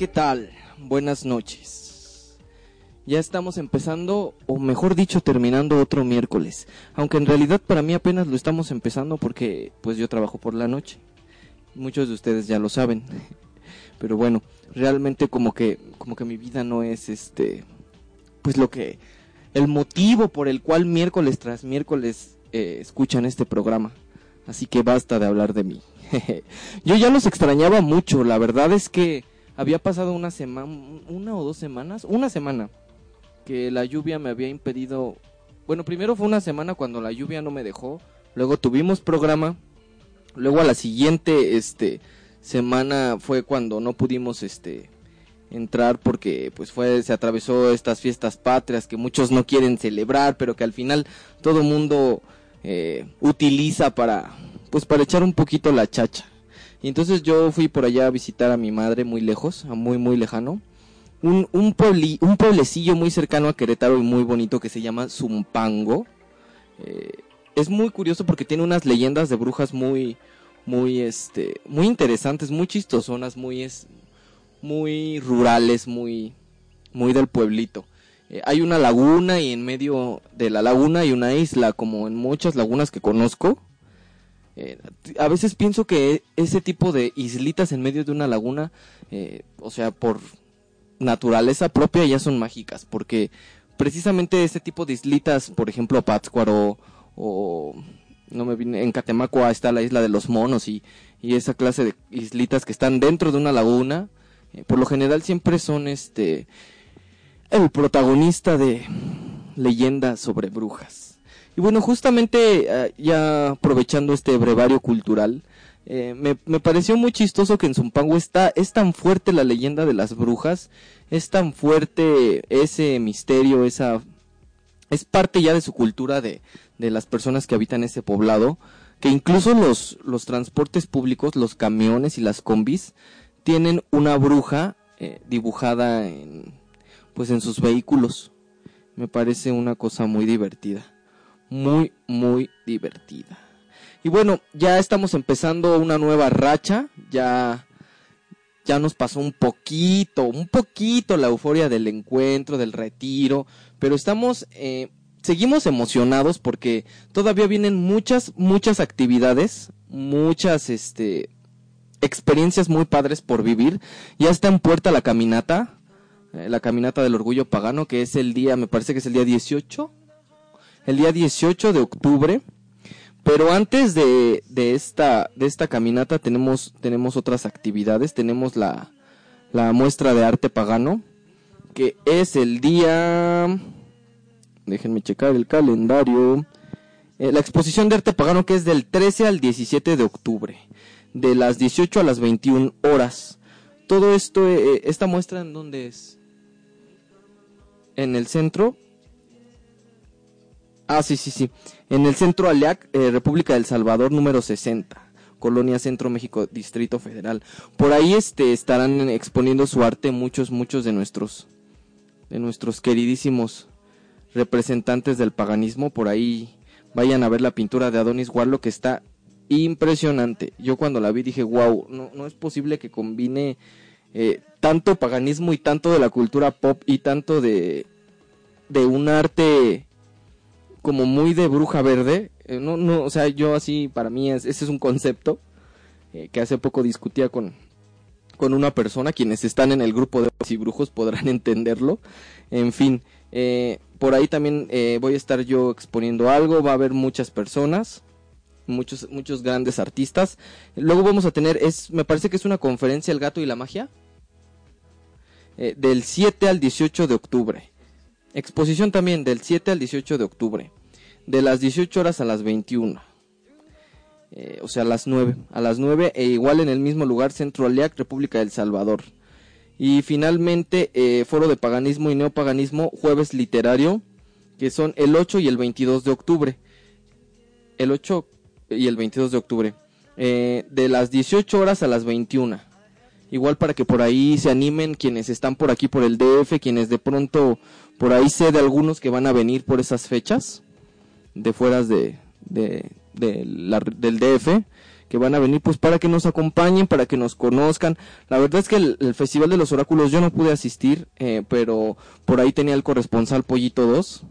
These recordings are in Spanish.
¿Qué tal? Buenas noches. Ya estamos empezando, o mejor dicho, terminando otro miércoles. Aunque en realidad para mí apenas lo estamos empezando porque pues yo trabajo por la noche. Muchos de ustedes ya lo saben. Pero bueno, realmente como que como que mi vida no es este pues lo que el motivo por el cual miércoles tras miércoles eh, escuchan este programa. Así que basta de hablar de mí. Yo ya los extrañaba mucho, la verdad es que había pasado una semana, una o dos semanas, una semana, que la lluvia me había impedido, bueno, primero fue una semana cuando la lluvia no me dejó, luego tuvimos programa, luego a la siguiente, este, semana fue cuando no pudimos, este, entrar porque pues fue se atravesó estas fiestas patrias que muchos no quieren celebrar pero que al final todo mundo eh, utiliza para pues para echar un poquito la chacha y entonces yo fui por allá a visitar a mi madre muy lejos muy muy lejano un un, un pueblecillo muy cercano a Querétaro y muy bonito que se llama Zumpango eh, es muy curioso porque tiene unas leyendas de brujas muy muy este muy interesantes muy chistosonas muy es muy rurales, muy, muy del pueblito. Eh, hay una laguna y en medio de la laguna hay una isla, como en muchas lagunas que conozco. Eh, a veces pienso que ese tipo de islitas en medio de una laguna, eh, o sea, por naturaleza propia ya son mágicas, porque precisamente ese tipo de islitas, por ejemplo, Pátzcuaro o no me vine, en Catemacua está la isla de los monos y, y esa clase de islitas que están dentro de una laguna, eh, por lo general siempre son este el protagonista de leyendas sobre brujas. Y bueno, justamente eh, ya aprovechando este brevario cultural, eh, me, me, pareció muy chistoso que en Zumpango está, es tan fuerte la leyenda de las brujas, es tan fuerte ese misterio, esa es parte ya de su cultura de, de las personas que habitan ese poblado, que incluso los, los transportes públicos, los camiones y las combis, tienen una bruja eh, dibujada en pues en sus vehículos. Me parece una cosa muy divertida. Muy, muy divertida. Y bueno, ya estamos empezando una nueva racha. Ya, ya nos pasó un poquito, un poquito la euforia del encuentro, del retiro. Pero estamos, eh, seguimos emocionados porque todavía vienen muchas, muchas actividades. Muchas, este, experiencias muy padres por vivir. Ya está en puerta la caminata, eh, la caminata del orgullo pagano, que es el día, me parece que es el día 18, el día 18 de octubre. Pero antes de, de, esta, de esta caminata tenemos, tenemos otras actividades. Tenemos la, la muestra de arte pagano, que es el día... Déjenme checar el calendario. Eh, la exposición de arte pagano que es del 13 al 17 de octubre de las 18 a las 21 horas. Todo esto, eh, eh, esta muestra en dónde es? En el centro. Ah, sí, sí, sí. En el centro Aliac, eh, República del Salvador, número 60. Colonia Centro México, Distrito Federal. Por ahí este, estarán exponiendo su arte muchos, muchos de nuestros, de nuestros queridísimos representantes del paganismo. Por ahí vayan a ver la pintura de Adonis Warlock que está impresionante. Yo cuando la vi dije, wow, no, no es posible que combine eh, tanto paganismo y tanto de la cultura pop y tanto de, de un arte como muy de bruja verde. Eh, no, no, o sea, yo así, para mí ese es un concepto eh, que hace poco discutía con, con una persona, quienes están en el grupo de y brujos podrán entenderlo. En fin, por ahí también voy a estar yo exponiendo algo, va a haber muchas personas muchos, muchos grandes artistas. Luego vamos a tener, es, me parece que es una conferencia El gato y la magia. Eh, del 7 al 18 de octubre. Exposición también del 7 al 18 de octubre. De las 18 horas a las 21. Eh, o sea, a las 9. A las 9 e igual en el mismo lugar, Centro Aliac, República del Salvador. Y finalmente, eh, Foro de Paganismo y Neopaganismo, jueves literario, que son el 8 y el 22 de octubre. El 8 y el 22 de octubre. Eh, de las 18 horas a las 21. Igual para que por ahí se animen quienes están por aquí por el DF, quienes de pronto por ahí sé de algunos que van a venir por esas fechas, de fueras de, de, del DF, que van a venir pues para que nos acompañen, para que nos conozcan. La verdad es que el, Festival de los Oráculos yo no pude asistir, eh, pero por ahí tenía el corresponsal Pollito 2,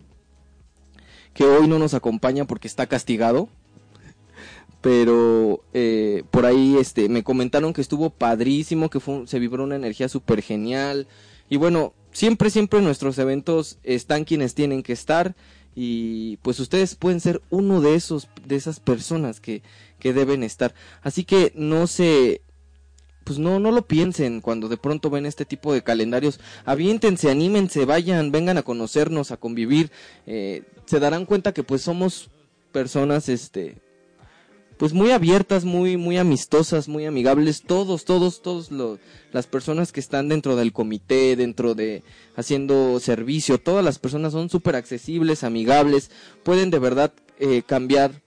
que hoy no nos acompaña porque está castigado. Pero eh, por ahí este, me comentaron que estuvo padrísimo, que fue, se vibró una energía súper genial. Y bueno, siempre, siempre nuestros eventos están quienes tienen que estar y pues ustedes pueden ser uno de esos de esas personas que, que deben estar. Así que no se pues no no lo piensen cuando de pronto ven este tipo de calendarios. Aviéntense anímense vayan vengan a conocernos a convivir. Eh, se darán cuenta que pues somos personas este pues muy abiertas, muy, muy amistosas, muy amigables, todos, todos, todos los, las personas que están dentro del comité, dentro de haciendo servicio, todas las personas son súper accesibles, amigables, pueden de verdad eh, cambiar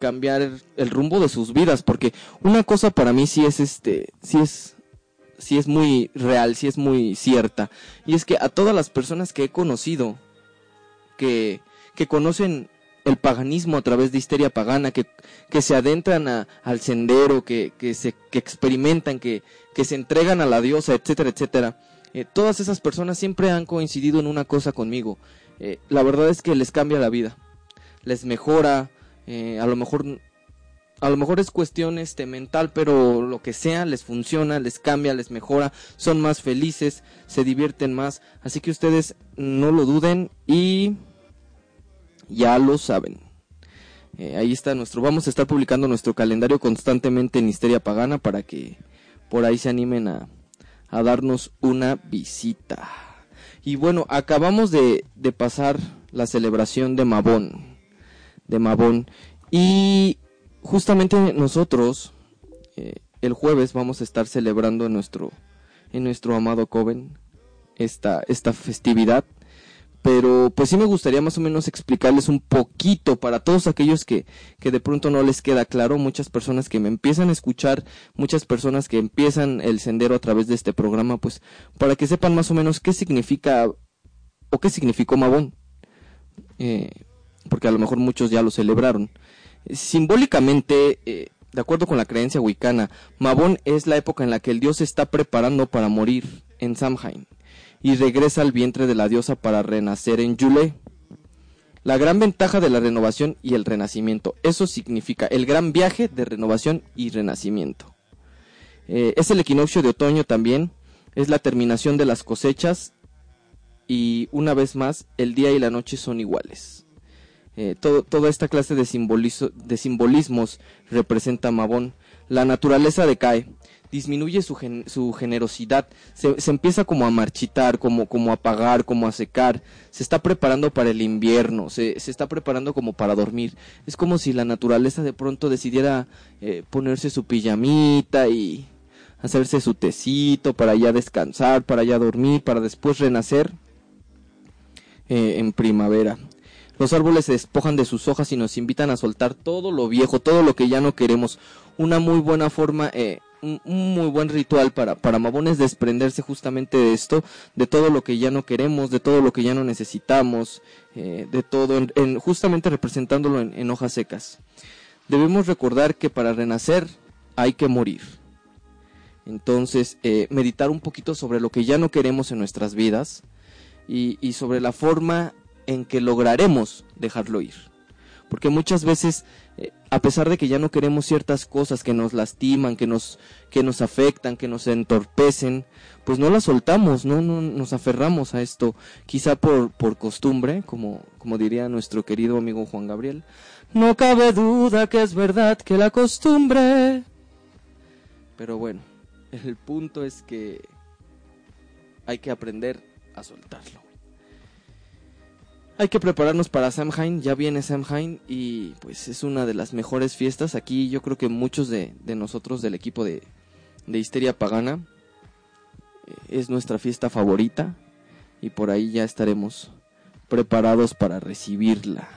cambiar el rumbo de sus vidas porque una cosa para mí sí es este sí es sí es muy real sí es muy cierta y es que a todas las personas que he conocido que que conocen el paganismo a través de histeria pagana, que, que se adentran al sendero, que, que, se, que experimentan, que, que se entregan a la diosa, etcétera, etcétera. Eh, todas esas personas siempre han coincidido en una cosa conmigo. Eh, la verdad es que les cambia la vida, les mejora, eh, a lo mejor a lo mejor es cuestión este mental, pero lo que sea les funciona, les cambia, les mejora, son más felices, se divierten más, así que ustedes no lo duden y ya lo saben. Eh, ahí está nuestro, vamos a estar publicando nuestro calendario constantemente en Histeria Pagana para que por ahí se animen a, a darnos una visita. Y bueno, acabamos de, de pasar la celebración de Mabón, de Mabón, y justamente nosotros eh, el jueves vamos a estar celebrando en nuestro, en nuestro amado Coven esta, esta festividad pero pues sí me gustaría más o menos explicarles un poquito para todos aquellos que, que de pronto no les queda claro, muchas personas que me empiezan a escuchar, muchas personas que empiezan el sendero a través de este programa, pues para que sepan más o menos qué significa o qué significó Mabón, eh, porque a lo mejor muchos ya lo celebraron. Simbólicamente, eh, de acuerdo con la creencia wicana, Mabón es la época en la que el dios se está preparando para morir en Samhain y regresa al vientre de la diosa para renacer en Yule. La gran ventaja de la renovación y el renacimiento. Eso significa el gran viaje de renovación y renacimiento. Eh, es el equinoccio de otoño también. Es la terminación de las cosechas. Y una vez más, el día y la noche son iguales. Eh, toda esta clase de, de simbolismos representa Mabón. La naturaleza decae disminuye su, su generosidad, se, se, empieza como a marchitar, como, como a apagar, como a secar, se está preparando para el invierno, se, se está preparando como para dormir. Es como si la naturaleza de pronto decidiera eh, ponerse su pijamita y hacerse su tecito para ya descansar, para ya dormir, para después renacer eh, en primavera. Los árboles se despojan de sus hojas y nos invitan a soltar todo lo viejo, todo lo que ya no queremos. Una muy buena forma eh, un, muy buen ritual para, para Mabón desprenderse justamente de esto, de todo lo que ya no queremos, de todo lo que ya no necesitamos, eh, de todo, en, justamente representándolo en, hojas secas. Debemos recordar que para renacer hay que morir. Entonces, eh, meditar un poquito sobre lo que ya no queremos en nuestras vidas y, y sobre la forma en que lograremos dejarlo ir. Porque muchas veces eh, a pesar de que ya no queremos ciertas cosas que nos lastiman, que nos, que nos afectan, que nos entorpecen, pues no las soltamos, no, no nos aferramos a esto, quizá por, por costumbre, como, como diría nuestro querido amigo Juan Gabriel. No cabe duda que es verdad que la costumbre. Pero bueno, el punto es que hay que aprender a soltarlo. Hay que prepararnos para Samhain, ya viene Samhain y pues es una de las mejores fiestas. Aquí yo creo que muchos de, nosotros del equipo de, de Histeria Pagana eh, es nuestra fiesta favorita y por ahí ya estaremos preparados para recibirla.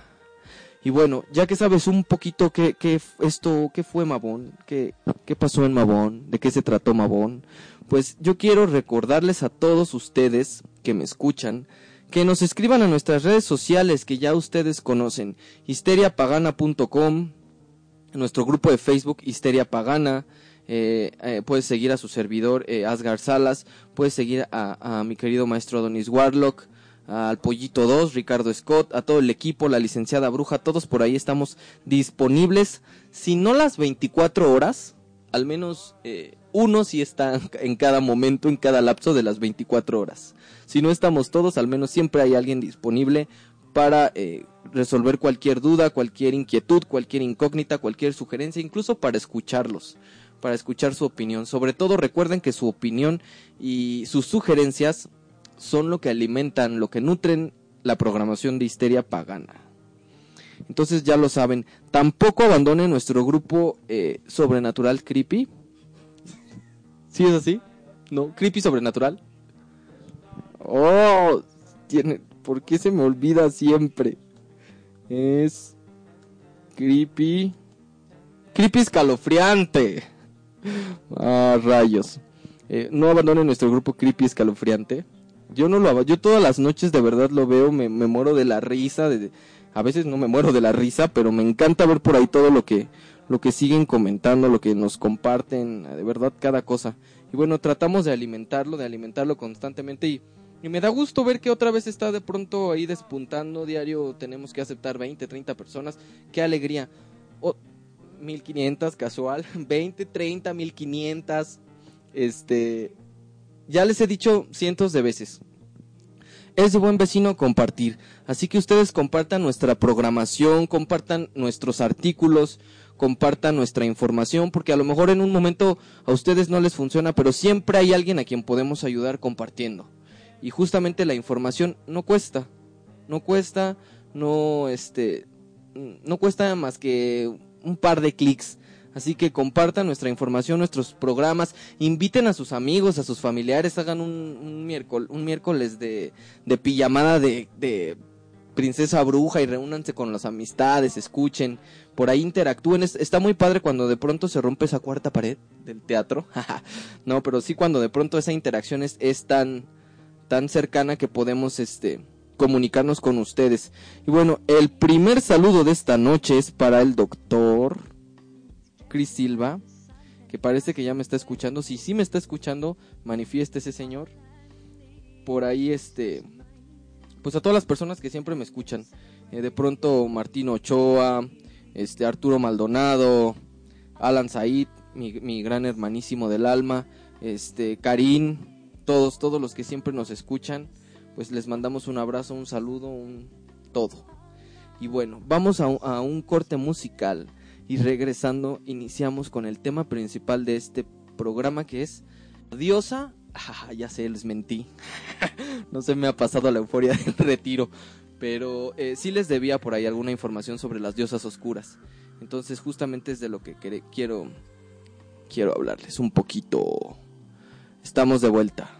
Y bueno, ya que sabes un poquito qué, qué esto, qué fue Mabón, qué, qué pasó en Mabón, de qué se trató Mabón, pues yo quiero recordarles a todos ustedes que me escuchan que nos escriban a nuestras redes sociales que ya ustedes conocen, histeriapagana.com, nuestro grupo de Facebook Histeria Pagana. Eh, eh, puedes seguir a su servidor eh, Asgar Salas, puedes seguir a, mi querido maestro Adonis Warlock, al Pollito 2, Ricardo Scott, a todo el equipo, la licenciada Bruja, todos por ahí estamos disponibles, si no las 24 horas, al menos uno sí está en cada momento, en cada lapso de las 24 horas. Si no estamos todos, al menos siempre hay alguien disponible para resolver cualquier duda, cualquier inquietud, cualquier incógnita, cualquier sugerencia, incluso para escucharlos, para escuchar su opinión. Sobre todo recuerden que su opinión y sus sugerencias son lo que alimentan, lo que nutren la programación de Histeria Pagana. Entonces ya lo saben, tampoco abandonen nuestro grupo eh, Sobrenatural Creepy. ¿Sí es así? ¿No? ¿Creepy Sobrenatural? Oh, tiene... ¿por qué se me olvida siempre? es creepy. Creepy escalofriante. Ah, rayos. Eh, no abandonen nuestro grupo creepy escalofriante. Yo no lo yo todas las noches de verdad lo veo, me, muero de la risa, a veces no me muero de la risa, pero me encanta ver por ahí todo lo que lo que siguen comentando, lo que nos comparten, de verdad cada cosa. Y bueno, tratamos de alimentarlo, de alimentarlo constantemente y me da gusto ver que otra vez está de pronto ahí despuntando. Diario tenemos que aceptar 20, 30 personas. Qué alegría. 1500 casual. 20, 30, 1500. Este. Ya les he dicho cientos de veces. Es de buen vecino compartir. Así que ustedes compartan nuestra programación, compartan nuestros artículos, compartan nuestra información, porque a lo mejor en un momento a ustedes no les funciona, pero siempre hay alguien a quien podemos ayudar compartiendo y justamente la información no cuesta, no cuesta, no este no cuesta más que un par de clics. Así que compartan nuestra información, nuestros programas, inviten a sus amigos, a sus familiares, hagan un, miércoles, un miércoles de, de pijamada de, de princesa bruja y reúnanse con las amistades, escuchen, por ahí interactúen. está muy padre cuando de pronto se rompe esa cuarta pared del teatro. no, pero sí cuando de pronto esa interacción es, es tan, tan cercana que podemos este comunicarnos con ustedes. Y bueno, el primer saludo de esta noche es para el doctor Chris Silva, que parece que ya me está escuchando. Si sí me está escuchando, manifieste ese señor. Por ahí este pues a todas las personas que siempre me escuchan. Eh, de pronto Martín Ochoa, este Arturo Maldonado, Alan Said, mi, gran hermanísimo del alma, este Karim todos, todos los que siempre nos escuchan, pues les mandamos un abrazo, un saludo, un todo. Y bueno, vamos a, un corte musical y regresando iniciamos con el tema principal de este programa que es Diosa. Ah, ya sé, les mentí. no se me ha pasado la euforia del retiro. Pero eh, sí les debía por ahí alguna información sobre las diosas oscuras. Entonces justamente es de lo que quiero, quiero hablarles un poquito. Estamos de vuelta.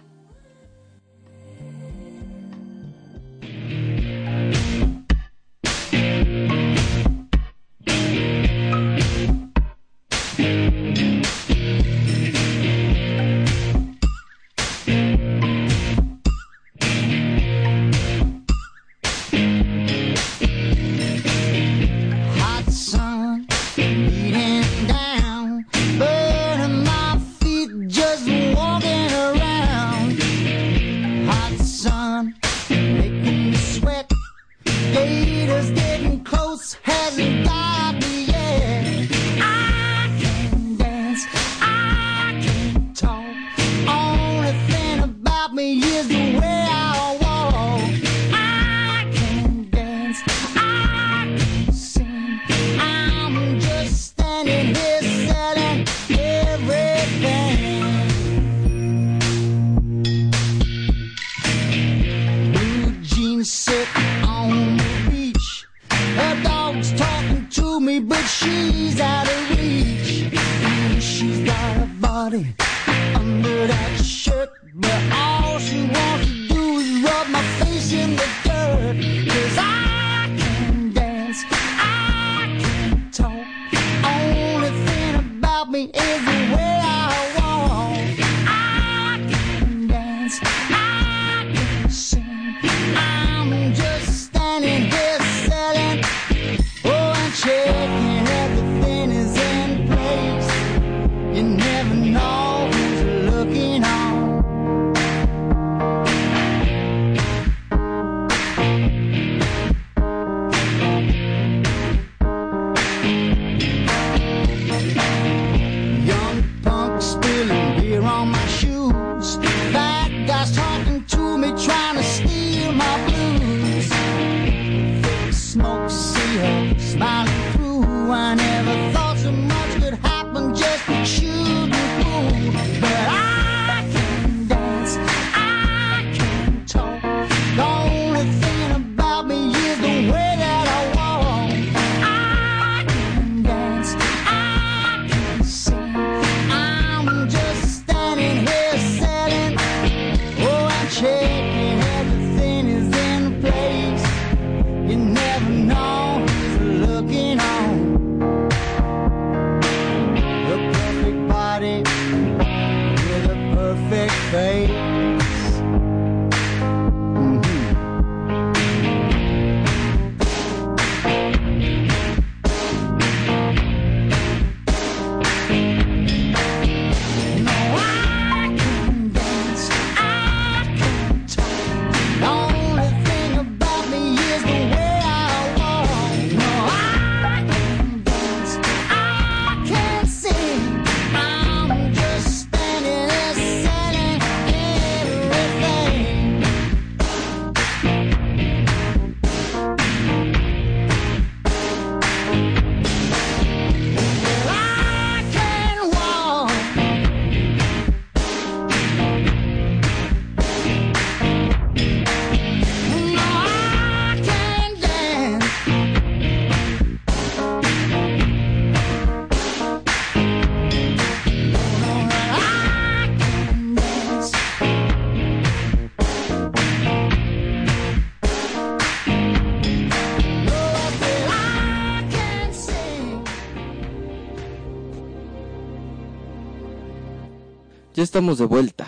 Estamos de vuelta.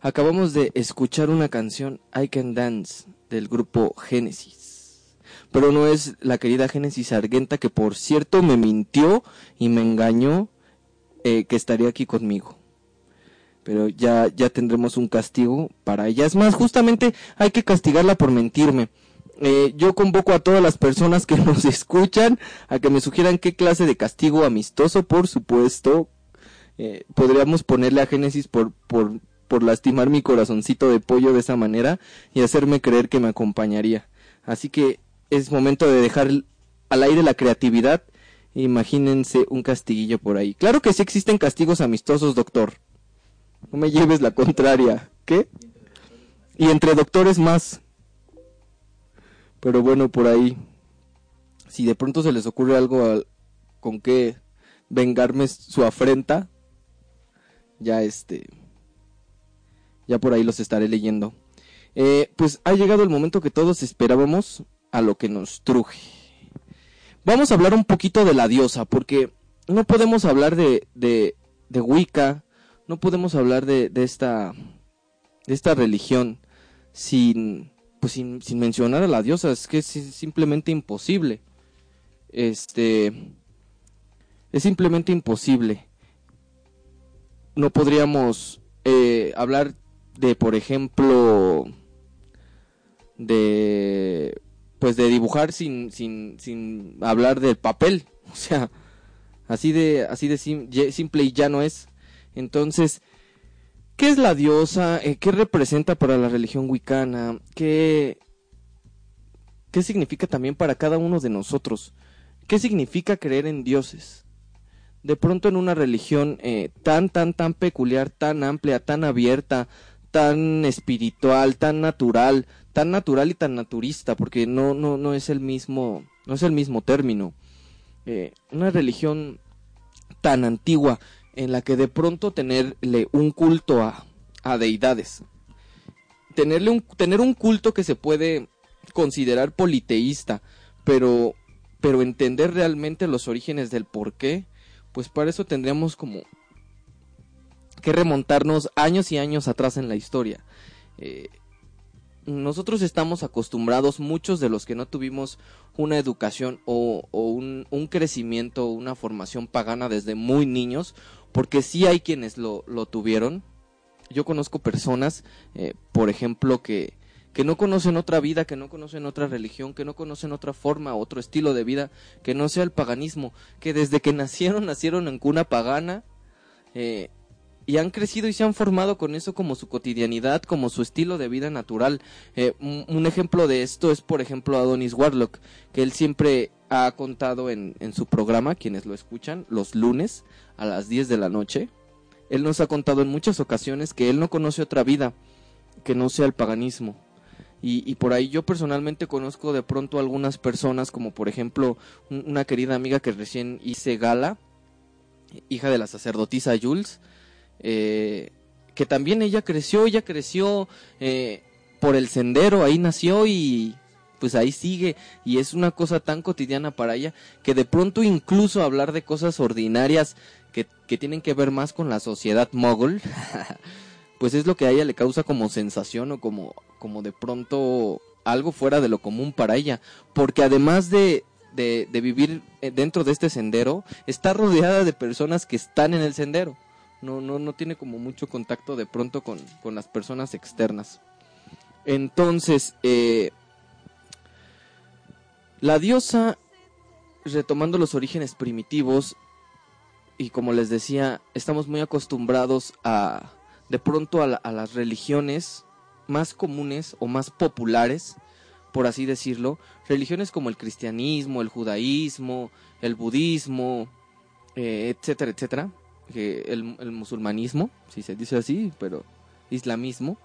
Acabamos de escuchar una canción I Can Dance del grupo Génesis. Pero no es la querida Génesis Argenta que por cierto me mintió y me engañó eh, que estaría aquí conmigo. Pero ya, ya tendremos un castigo para ella. Es más, justamente hay que castigarla por mentirme. Eh, yo convoco a todas las personas que nos escuchan a que me sugieran qué clase de castigo amistoso, por supuesto, eh, podríamos ponerle a Génesis por, por, por lastimar mi corazoncito de pollo de esa manera y hacerme creer que me acompañaría. Así que es momento de dejar al aire la creatividad. Imagínense un castiguillo por ahí. Claro que sí existen castigos amistosos, doctor. No me lleves la contraria. ¿Qué? Y entre doctores más. Pero bueno, por ahí. Si de pronto se les ocurre algo al- con que vengarme su afrenta, ya este ya por ahí los estaré leyendo. Eh, pues ha llegado el momento que todos esperábamos a lo que nos truje. Vamos a hablar un poquito de la diosa porque no podemos hablar de de, de Wicca no podemos hablar de, de esta de esta religión sin pues sin, sin mencionar a la diosa. Es que es simplemente imposible. Este es simplemente imposible no podríamos eh, hablar de, por ejemplo, de, pues de dibujar sin, sin, sin hablar del papel. O sea, así de, así de simple y llano es. Entonces, ¿qué es la diosa? Eh, ¿Qué representa para la religión wicana? ¿Qué, ¿Qué significa también para cada uno de nosotros? ¿Qué significa creer en dioses? De pronto en una religión eh, tan, tan, tan peculiar, tan amplia, tan abierta, tan espiritual, tan natural, tan natural y tan naturista, porque no, no, no es el mismo, no es el mismo término. Eh, una religión tan antigua en la que de pronto tenerle un culto a, a deidades, tenerle un, tener un culto que se puede considerar politeísta, pero, pero entender realmente los orígenes del por qué, pues para eso tendríamos como que remontarnos años y años atrás en la historia. Eh, nosotros estamos acostumbrados, muchos de los que no tuvimos una educación o, un, un crecimiento, una formación pagana desde muy niños, porque sí hay quienes lo, lo tuvieron. Yo conozco personas, eh, por ejemplo, que, que no conocen otra vida, que no conocen otra religión, que no conocen otra forma, otro estilo de vida, que no sea el paganismo, que desde que nacieron, nacieron en cuna pagana, eh, y han crecido y se han formado con eso como su cotidianidad, como su estilo de vida natural. Eh, un, ejemplo de esto es, por ejemplo, Adonis Warlock, que él siempre ha contado en, en su programa, quienes lo escuchan, los lunes a las 10 de la noche. Él nos ha contado en muchas ocasiones que él no conoce otra vida que no sea el paganismo. Y, y, por ahí yo personalmente conozco de pronto algunas personas, como por ejemplo un, una querida amiga que recién hice gala, hija de la sacerdotisa Jules, eh, que también ella creció, ella creció eh, por el sendero, ahí nació y pues ahí sigue y es una cosa tan cotidiana para ella que de pronto incluso hablar de cosas ordinarias que, que tienen que ver más con la sociedad mogul pues es lo que a ella le causa como sensación o como, como de pronto algo fuera de lo común para ella. Porque además de, de, vivir eh, dentro de este sendero, está rodeada de personas que están en el sendero. No, no, no tiene como mucho contacto de pronto con, con las personas externas. Entonces, eh, la diosa, retomando los orígenes primitivos, y como les decía, estamos muy acostumbrados a, de pronto a, la- a las religiones más comunes o más populares, por así decirlo, religiones como el cristianismo, el judaísmo, el budismo, eh, etcétera, etcétera, el, musulmanismo, si se dice así, pero islamismo,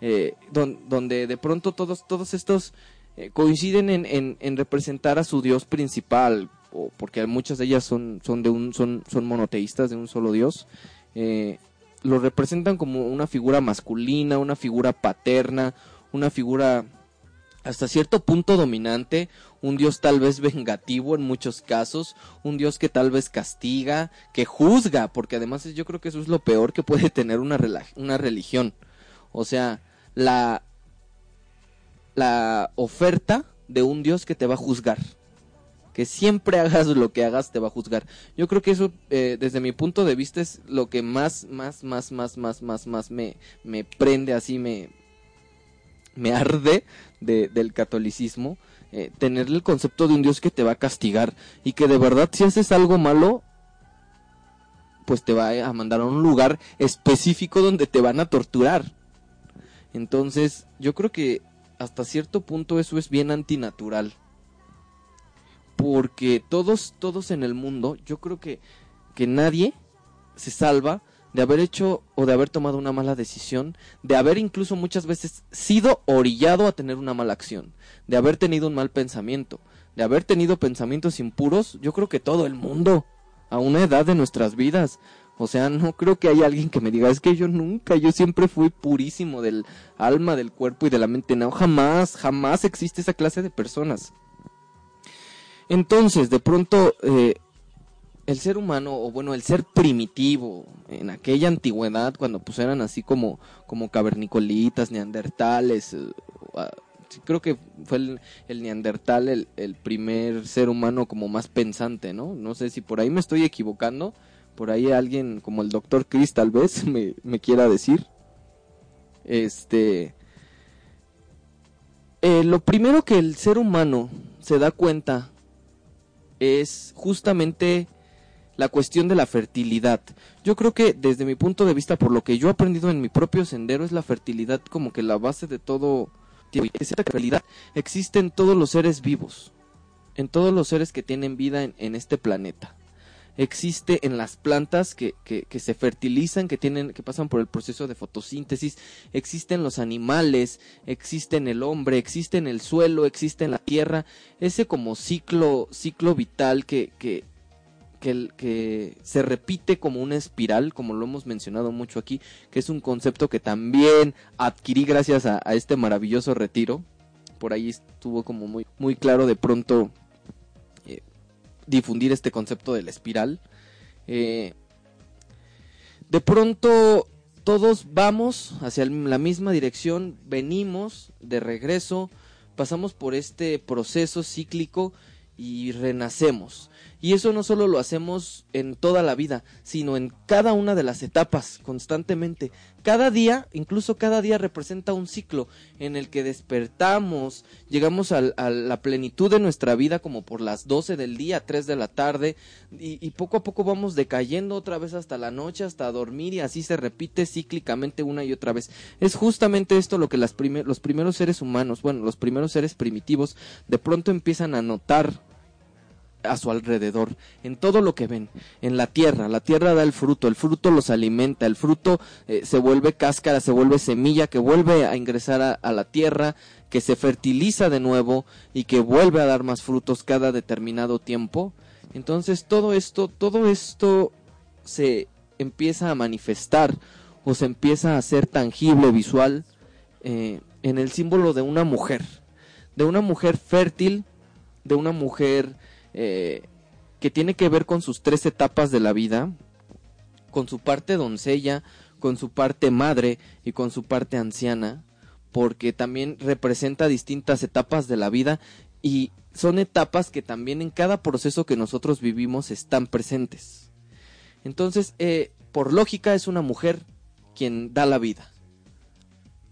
eh, don- donde de pronto todos, todos estos eh, coinciden en, en- en representar a su dios principal, o porque muchas de ellas son, son, de un, son, son monoteístas de un solo dios, lo representan como una figura masculina, una figura paterna, una figura hasta cierto punto dominante, un dios tal vez vengativo en muchos casos, un dios que tal vez castiga, que juzga, porque además yo creo que eso es lo peor que puede tener una, una religión. O sea, la, la oferta de un Dios que te va a juzgar. Que siempre hagas lo que hagas te va a juzgar. Yo creo que eso, eh, desde mi punto de vista, es lo que más, más, más, más, más, más, más me, me prende así, me, me arde de, del catolicismo. eh, tener el concepto de un Dios que te va a castigar y que de verdad si haces algo malo, pues te va a mandar a un lugar específico donde te van a torturar. Entonces, yo creo que hasta cierto punto eso es bien antinatural. Porque todos, todos en el mundo, yo creo que, que nadie se salva de haber hecho o de haber tomado una mala decisión, de haber incluso muchas veces sido orillado a tener una mala acción, de haber tenido un mal pensamiento, de haber tenido pensamientos impuros, yo creo que todo el mundo, a una edad de nuestras vidas. O sea, no creo que haya alguien que me diga, es que yo nunca, yo siempre fui purísimo del alma, del cuerpo y de la mente. No, jamás, jamás existe esa clase de personas. Entonces, de pronto, eh, el ser humano, o bueno, el ser primitivo, en aquella antigüedad, cuando pues eran así como, como cavernicolitas, neandertales, eh, ah, creo que fue el, neandertal el, el primer ser humano como más pensante, ¿no? No sé si por ahí me estoy equivocando, por ahí alguien como el doctor Chris tal vez me, me quiera decir. Este... eh, lo primero que el ser humano se da cuenta es justamente la cuestión de la fertilidad. Yo creo que desde mi punto de vista, por lo que yo he aprendido en mi propio sendero, es la fertilidad como que la base de todo. Y esa fertilidad existe en todos los seres vivos, en todos los seres que tienen vida en este planeta. Existe en las plantas que, que, se fertilizan, que tienen, que pasan por el proceso de fotosíntesis, existe en los animales, existe en el hombre, existe en el suelo, existe en la tierra, ese como ciclo, ciclo vital que, que, que, se repite como una espiral, como lo hemos mencionado mucho aquí, que es un concepto que también adquirí gracias a, a este maravilloso retiro. Por ahí estuvo como muy, muy claro de pronto difundir este concepto de la espiral. Eh, de pronto todos vamos hacia la misma dirección, venimos de regreso, pasamos por este proceso cíclico y renacemos. Y eso no solo lo hacemos en toda la vida, sino en cada una de las etapas, constantemente. Cada día, incluso cada día representa un ciclo en el que despertamos, llegamos a la plenitud de nuestra vida como por las 12 del día, 3 de la tarde, y, y poco a poco vamos decayendo otra vez hasta la noche, hasta dormir, y así se repite cíclicamente una y otra vez. Es justamente esto lo que las los primeros seres humanos, bueno, los primeros seres primitivos, de pronto empiezan a notar a su alrededor, en todo lo que ven, en la tierra, la tierra da el fruto, el fruto los alimenta, el fruto eh, se vuelve cáscara, se vuelve semilla, que vuelve a ingresar a, la tierra, que se fertiliza de nuevo y que vuelve a dar más frutos cada determinado tiempo. Entonces todo esto, todo esto se empieza a manifestar o se empieza a hacer tangible, visual, eh, en el símbolo de una mujer, de una mujer fértil, de una mujer eh, que tiene que ver con sus tres etapas de la vida, con su parte doncella, con su parte madre y con su parte anciana, porque también representa distintas etapas de la vida y son etapas que también en cada proceso que nosotros vivimos están presentes. Entonces, eh, por lógica es una mujer quien da la vida.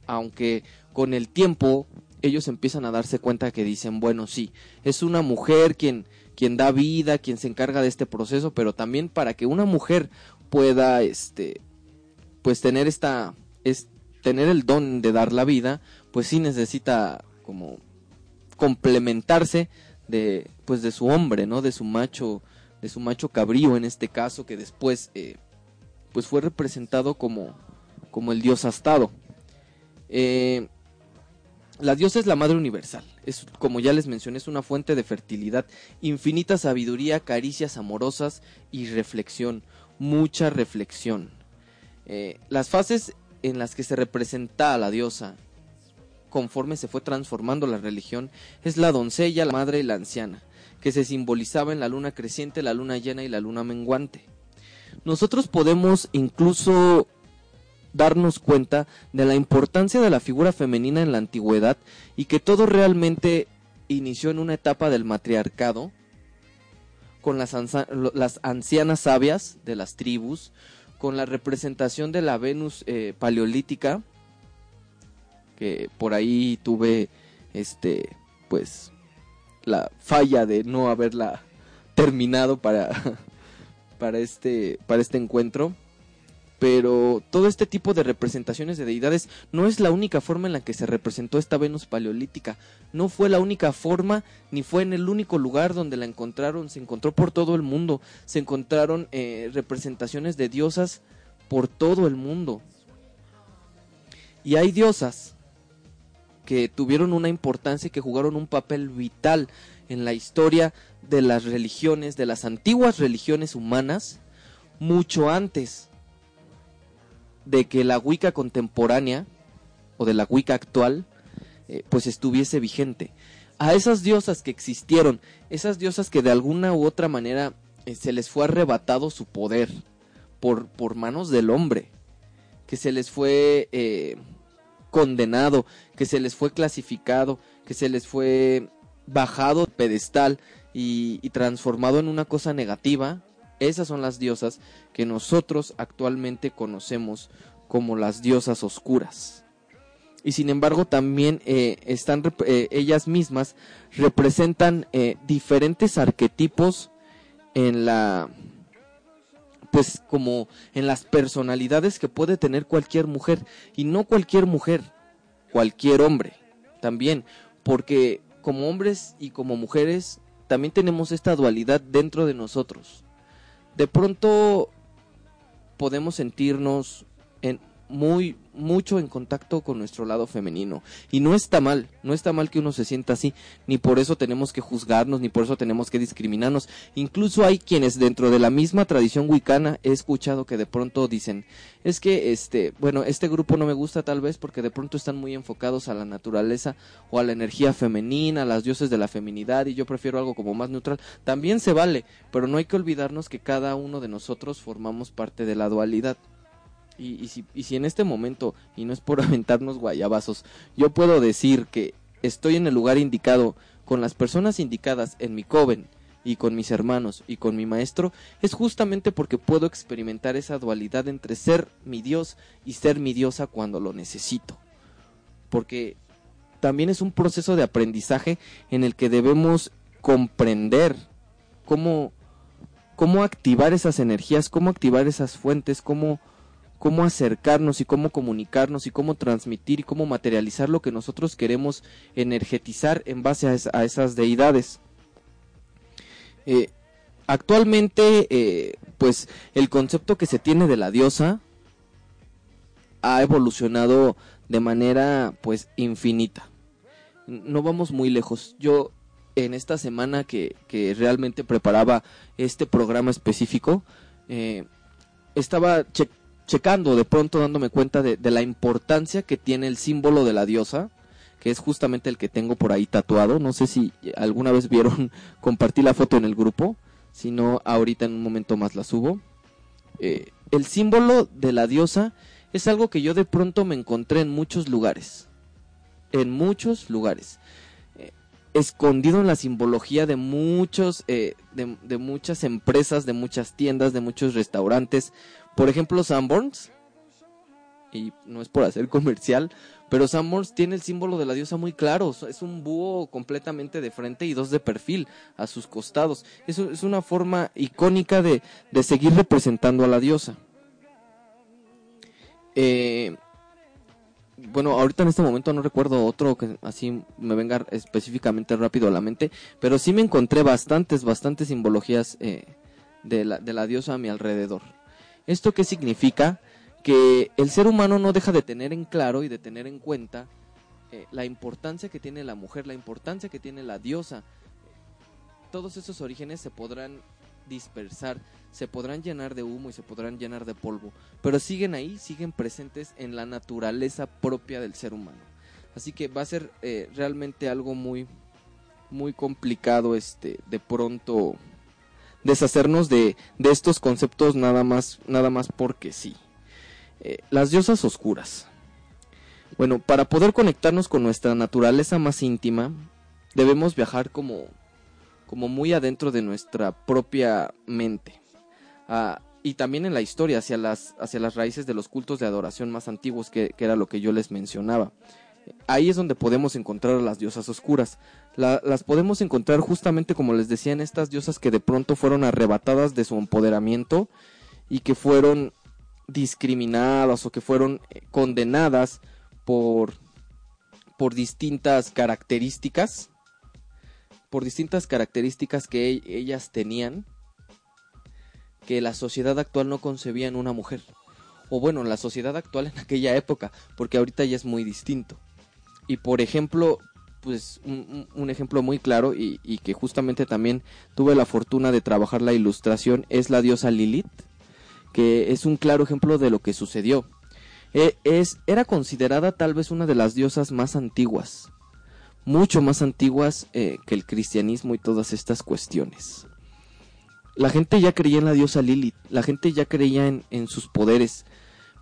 Aunque con el tiempo ellos empiezan a darse cuenta que dicen, bueno, sí, es una mujer quien, quien da vida, quien se encarga de este proceso, pero también para que una mujer pueda, este, pues tener esta, es, tener el don de dar la vida, pues sí necesita como complementarse de, pues de su hombre, ¿no? De su macho, de su macho cabrío en este caso, que después, eh, pues fue representado como, como el dios astado. Eh, la diosa es la madre universal. Es, como ya les mencioné, es una fuente de fertilidad, infinita sabiduría, caricias amorosas y reflexión. Mucha reflexión. Eh, las fases en las que se representa a la diosa, conforme se fue transformando la religión, es la doncella, la madre y la anciana, que se simbolizaba en la luna creciente, la luna llena y la luna menguante. Nosotros podemos incluso darnos cuenta de la importancia de la figura femenina en la antigüedad y que todo realmente inició en una etapa del matriarcado con las, ancianas sabias de las tribus, con la representación de la Venus eh, paleolítica, que por ahí tuve este pues la falla de no haberla terminado para para este para este encuentro pero todo este tipo de representaciones de deidades no es la única forma en la que se representó esta Venus paleolítica. No fue la única forma, ni fue en el único lugar donde la encontraron. Se encontró por todo el mundo. Se encontraron eh, representaciones de diosas por todo el mundo. Y hay diosas que tuvieron una importancia y que jugaron un papel vital en la historia de las religiones, de las antiguas religiones humanas, mucho antes de que la Wicca contemporánea o de la Wicca actual eh, pues estuviese vigente. A esas diosas que existieron, esas diosas que de alguna u otra manera eh, se les fue arrebatado su poder por, por manos del hombre, que se les fue eh, condenado, que se les fue clasificado, que se les fue bajado pedestal y transformado en una cosa negativa, esas son las diosas que nosotros actualmente conocemos como las diosas oscuras. Y sin embargo también eh, están eh, ellas mismas representan eh, diferentes arquetipos en la pues como en las personalidades que puede tener cualquier mujer. Y no cualquier mujer, cualquier hombre también, porque como hombres y como mujeres también tenemos esta dualidad dentro de nosotros de pronto podemos sentirnos en muy mucho en contacto con nuestro lado femenino y no está mal, no está mal que uno se sienta así, ni por eso tenemos que juzgarnos, ni por eso tenemos que discriminarnos. Incluso hay quienes dentro de la misma tradición wicana he escuchado que de pronto dicen, es que este, bueno, este grupo no me gusta tal vez porque de pronto están muy enfocados a la naturaleza o a la energía femenina, a las dioses de la feminidad y yo prefiero algo como más neutral. También se vale, pero no hay que olvidarnos que cada uno de nosotros formamos parte de la dualidad. Y, y si, y si en este momento, y no es por aventarnos guayabazos, yo puedo decir que estoy en el lugar indicado, con las personas indicadas en mi coven, y con mis hermanos, y con mi maestro, es justamente porque puedo experimentar esa dualidad entre ser mi Dios y ser mi diosa cuando lo necesito. Porque también es un proceso de aprendizaje en el que debemos comprender cómo, cómo activar esas energías, cómo activar esas fuentes, cómo cómo acercarnos y cómo comunicarnos y cómo transmitir y cómo materializar lo que nosotros queremos energetizar en base a, a esas deidades. Eh, actualmente, eh, pues el concepto que se tiene de la diosa ha evolucionado de manera pues infinita. No vamos muy lejos. Yo en esta semana que, que realmente preparaba este programa específico, eh, estaba che- checando, de pronto dándome cuenta de, la importancia que tiene el símbolo de la diosa, que es justamente el que tengo por ahí tatuado. No sé si alguna vez vieron, compartí la foto en el grupo, si no, ahorita en un momento más la subo. Eh, el símbolo de la diosa es algo que yo de pronto me encontré en muchos lugares. En muchos lugares. Eh, escondido en la simbología de muchos, eh, de muchas empresas, de muchas tiendas, de muchos restaurantes. Por ejemplo, Sanborns. Y no es por hacer comercial, pero Sanborns tiene el símbolo de la diosa muy claro. Es un búho completamente de frente y dos de perfil a sus costados. Eso es una forma icónica de, de seguir representando a la diosa. Eh, bueno, ahorita en este momento no recuerdo otro que así me venga específicamente rápido a la mente, pero sí me encontré bastantes, bastantes simbologías eh, de, la, de la diosa a mi alrededor. ¿Esto qué significa? Que el ser humano no deja de tener en claro y de tener en cuenta eh, la importancia que tiene la mujer, la importancia que tiene la diosa. Todos esos orígenes se podrán dispersar, se podrán llenar de humo y se podrán llenar de polvo, pero siguen ahí, siguen presentes en la naturaleza propia del ser humano. Así que va a ser eh, realmente algo muy, muy complicado, este, de pronto deshacernos de, de estos conceptos nada más, nada más porque sí. Eh, las diosas oscuras. Bueno, para poder conectarnos con nuestra naturaleza más íntima, debemos viajar como como muy adentro de nuestra propia mente. Ah, y también en la historia, hacia las, hacia las raíces de los cultos de adoración más antiguos, que, que era lo que yo les mencionaba. Ahí es donde podemos encontrar a las diosas oscuras. La- las podemos encontrar justamente como les decía en estas diosas que de pronto fueron arrebatadas de su empoderamiento y que fueron discriminadas o que fueron eh, condenadas por, por distintas características por distintas características que e- ellas tenían que la sociedad actual no concebía en una mujer. O bueno, la sociedad actual en aquella época, porque ahorita ya es muy distinto. Y por ejemplo, pues un, ejemplo muy claro y, que justamente también tuve la fortuna de trabajar la ilustración es la diosa Lilith, que es un claro ejemplo de lo que sucedió. E- es, era considerada tal vez una de las diosas más antiguas, mucho más antiguas eh, que el cristianismo y todas estas cuestiones. La gente ya creía en la diosa Lilith, la gente ya creía en sus poderes.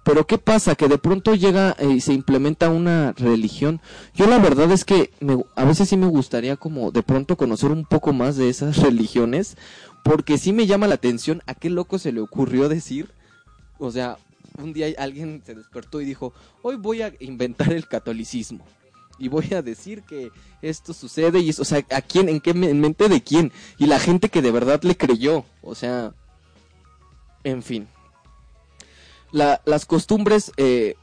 Pero ¿qué pasa? Que de pronto llega eh, y se implementa una religión. Yo la verdad es que me- a veces sí me gustaría como de pronto conocer un poco más de esas religiones. Porque sí me llama la atención a qué loco se le ocurrió decir. O sea, un día alguien se despertó y dijo, hoy voy a inventar el catolicismo. Y voy a decir que esto sucede y eso, o sea, ¿a quién? ¿En qué en mente de quién? Y la gente que de verdad le creyó, o sea, en fin. La- las costumbres, eh,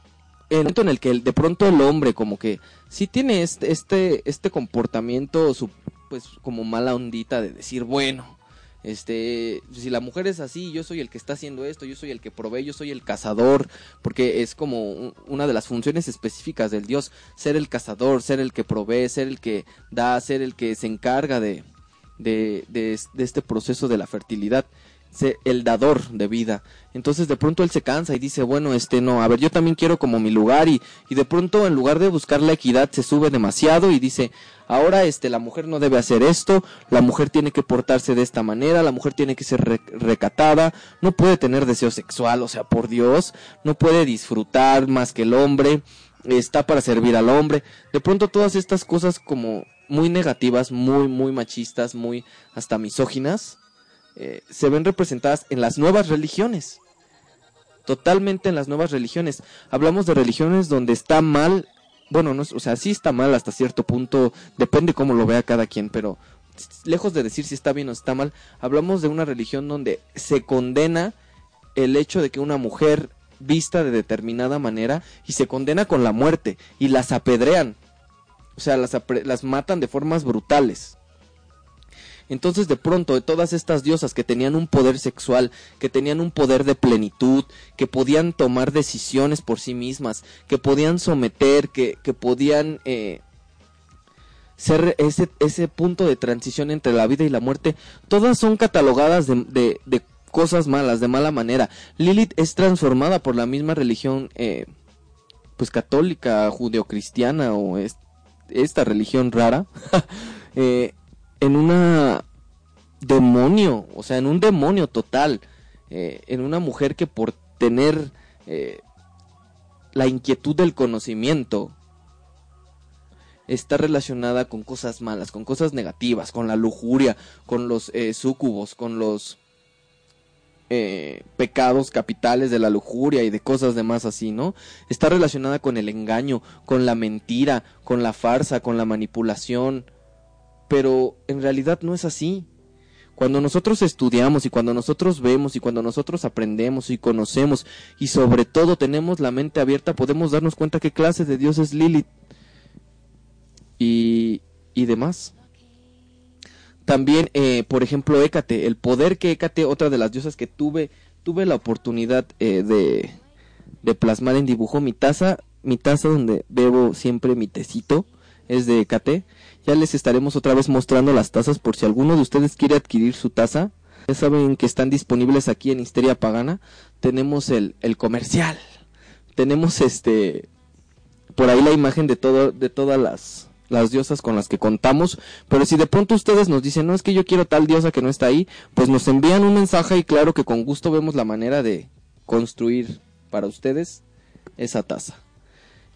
el momento en el que de pronto el hombre como que sí tiene este, este, este comportamiento, su, pues como mala ondita de decir, bueno, este, si la mujer es así, yo soy el que está haciendo esto, yo soy el que provee, yo soy el cazador, porque es como un- una de las funciones específicas del dios, ser el cazador, ser el que provee, ser el que da, ser el que se encarga de, de, de este proceso de la fertilidad, el dador de vida. Entonces de pronto él se cansa y dice, bueno, este no, a ver, yo también quiero como mi lugar y, y de pronto en lugar de buscar la equidad se sube demasiado y dice, ahora este la mujer no debe hacer esto, la mujer tiene que portarse de esta manera, la mujer tiene que ser re- recatada, no puede tener deseo sexual, o sea, por Dios, no puede disfrutar más que el hombre, está para servir al hombre. De pronto todas estas cosas como muy negativas, muy, muy machistas, muy hasta misóginas, eh, se ven representadas en las nuevas religiones. Totalmente en las nuevas religiones. Hablamos de religiones donde está mal, bueno, no, o sea, sí está mal hasta cierto punto, depende cómo lo vea cada quien, pero lejos de decir si está bien o está mal, hablamos de una religión donde se condena el hecho de que una mujer vista de determinada manera y se condena con la muerte y las apedrean. O sea, las, las matan de formas brutales. Entonces de pronto todas estas diosas que tenían un poder sexual, que tenían un poder de plenitud, que podían tomar decisiones por sí mismas, que podían someter, que, que podían eh, ser ese, ese punto de transición entre la vida y la muerte, todas son catalogadas de, de- de cosas malas, de mala manera. Lilith es transformada por la misma religión eh, pues católica, judeocristiana o es- esta religión rara. eh, en una demonio, o sea, en un demonio total, eh, en una mujer que por tener eh, la inquietud del conocimiento está relacionada con cosas malas, con cosas negativas, con la lujuria, con los eh, súcubos, con los eh, pecados capitales de la lujuria y de cosas demás así, ¿no? Está relacionada con el engaño, con la mentira, con la farsa, con la manipulación, pero en realidad no es así. Cuando nosotros estudiamos y cuando nosotros vemos y cuando nosotros aprendemos y conocemos y sobre todo tenemos la mente abierta, podemos darnos cuenta qué clase de Dios es Lilith y, y demás. También, eh, por ejemplo, Hécate, el poder que Hécate, otra de las diosas que tuve, tuve la oportunidad eh, de, de plasmar en dibujo. Mi taza, mi taza donde bebo siempre mi tecito, es de Hécate. Ya les estaremos otra vez mostrando las tazas por si alguno de ustedes quiere adquirir su taza. Ya saben que están disponibles aquí en Histeria Pagana. Tenemos el, el comercial. Tenemos este por ahí la imagen de todo, de todas las, las diosas con las que contamos, pero si de pronto ustedes nos dicen, no es que yo quiero tal diosa que no está ahí, pues nos envían un mensaje y claro que con gusto vemos la manera de construir para ustedes esa taza.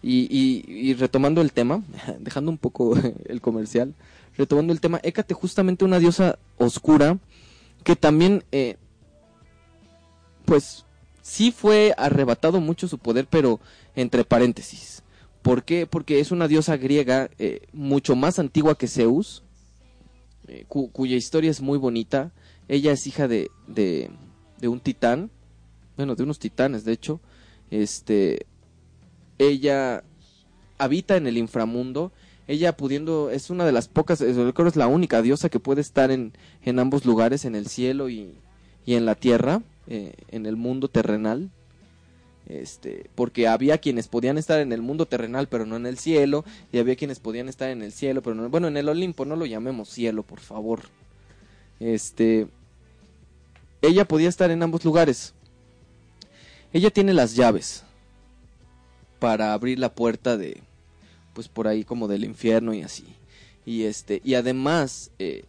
Y, y, y retomando el tema, dejando un poco el comercial, retomando el tema, Hécate justamente una diosa oscura que también, eh, pues, sí fue arrebatado mucho su poder, pero entre paréntesis. ¿Por qué? Porque es una diosa griega eh, mucho más antigua que Zeus, eh, cu- cuya historia es muy bonita. Ella es hija de, de un titán, bueno, de unos titanes, de hecho. Este, ella habita en el inframundo. Ella pudiendo, es una de las pocas, que es la única diosa que puede estar en, en ambos lugares, en el cielo y, y en la tierra, eh, en el mundo terrenal. Este porque había quienes podían estar en el mundo terrenal pero no en el cielo y había quienes podían estar en el cielo pero no bueno en el Olimpo no lo llamemos cielo por favor. Este ella podía estar en ambos lugares. Ella tiene las llaves para abrir la puerta de pues por ahí como del infierno y así. Y este y además eh,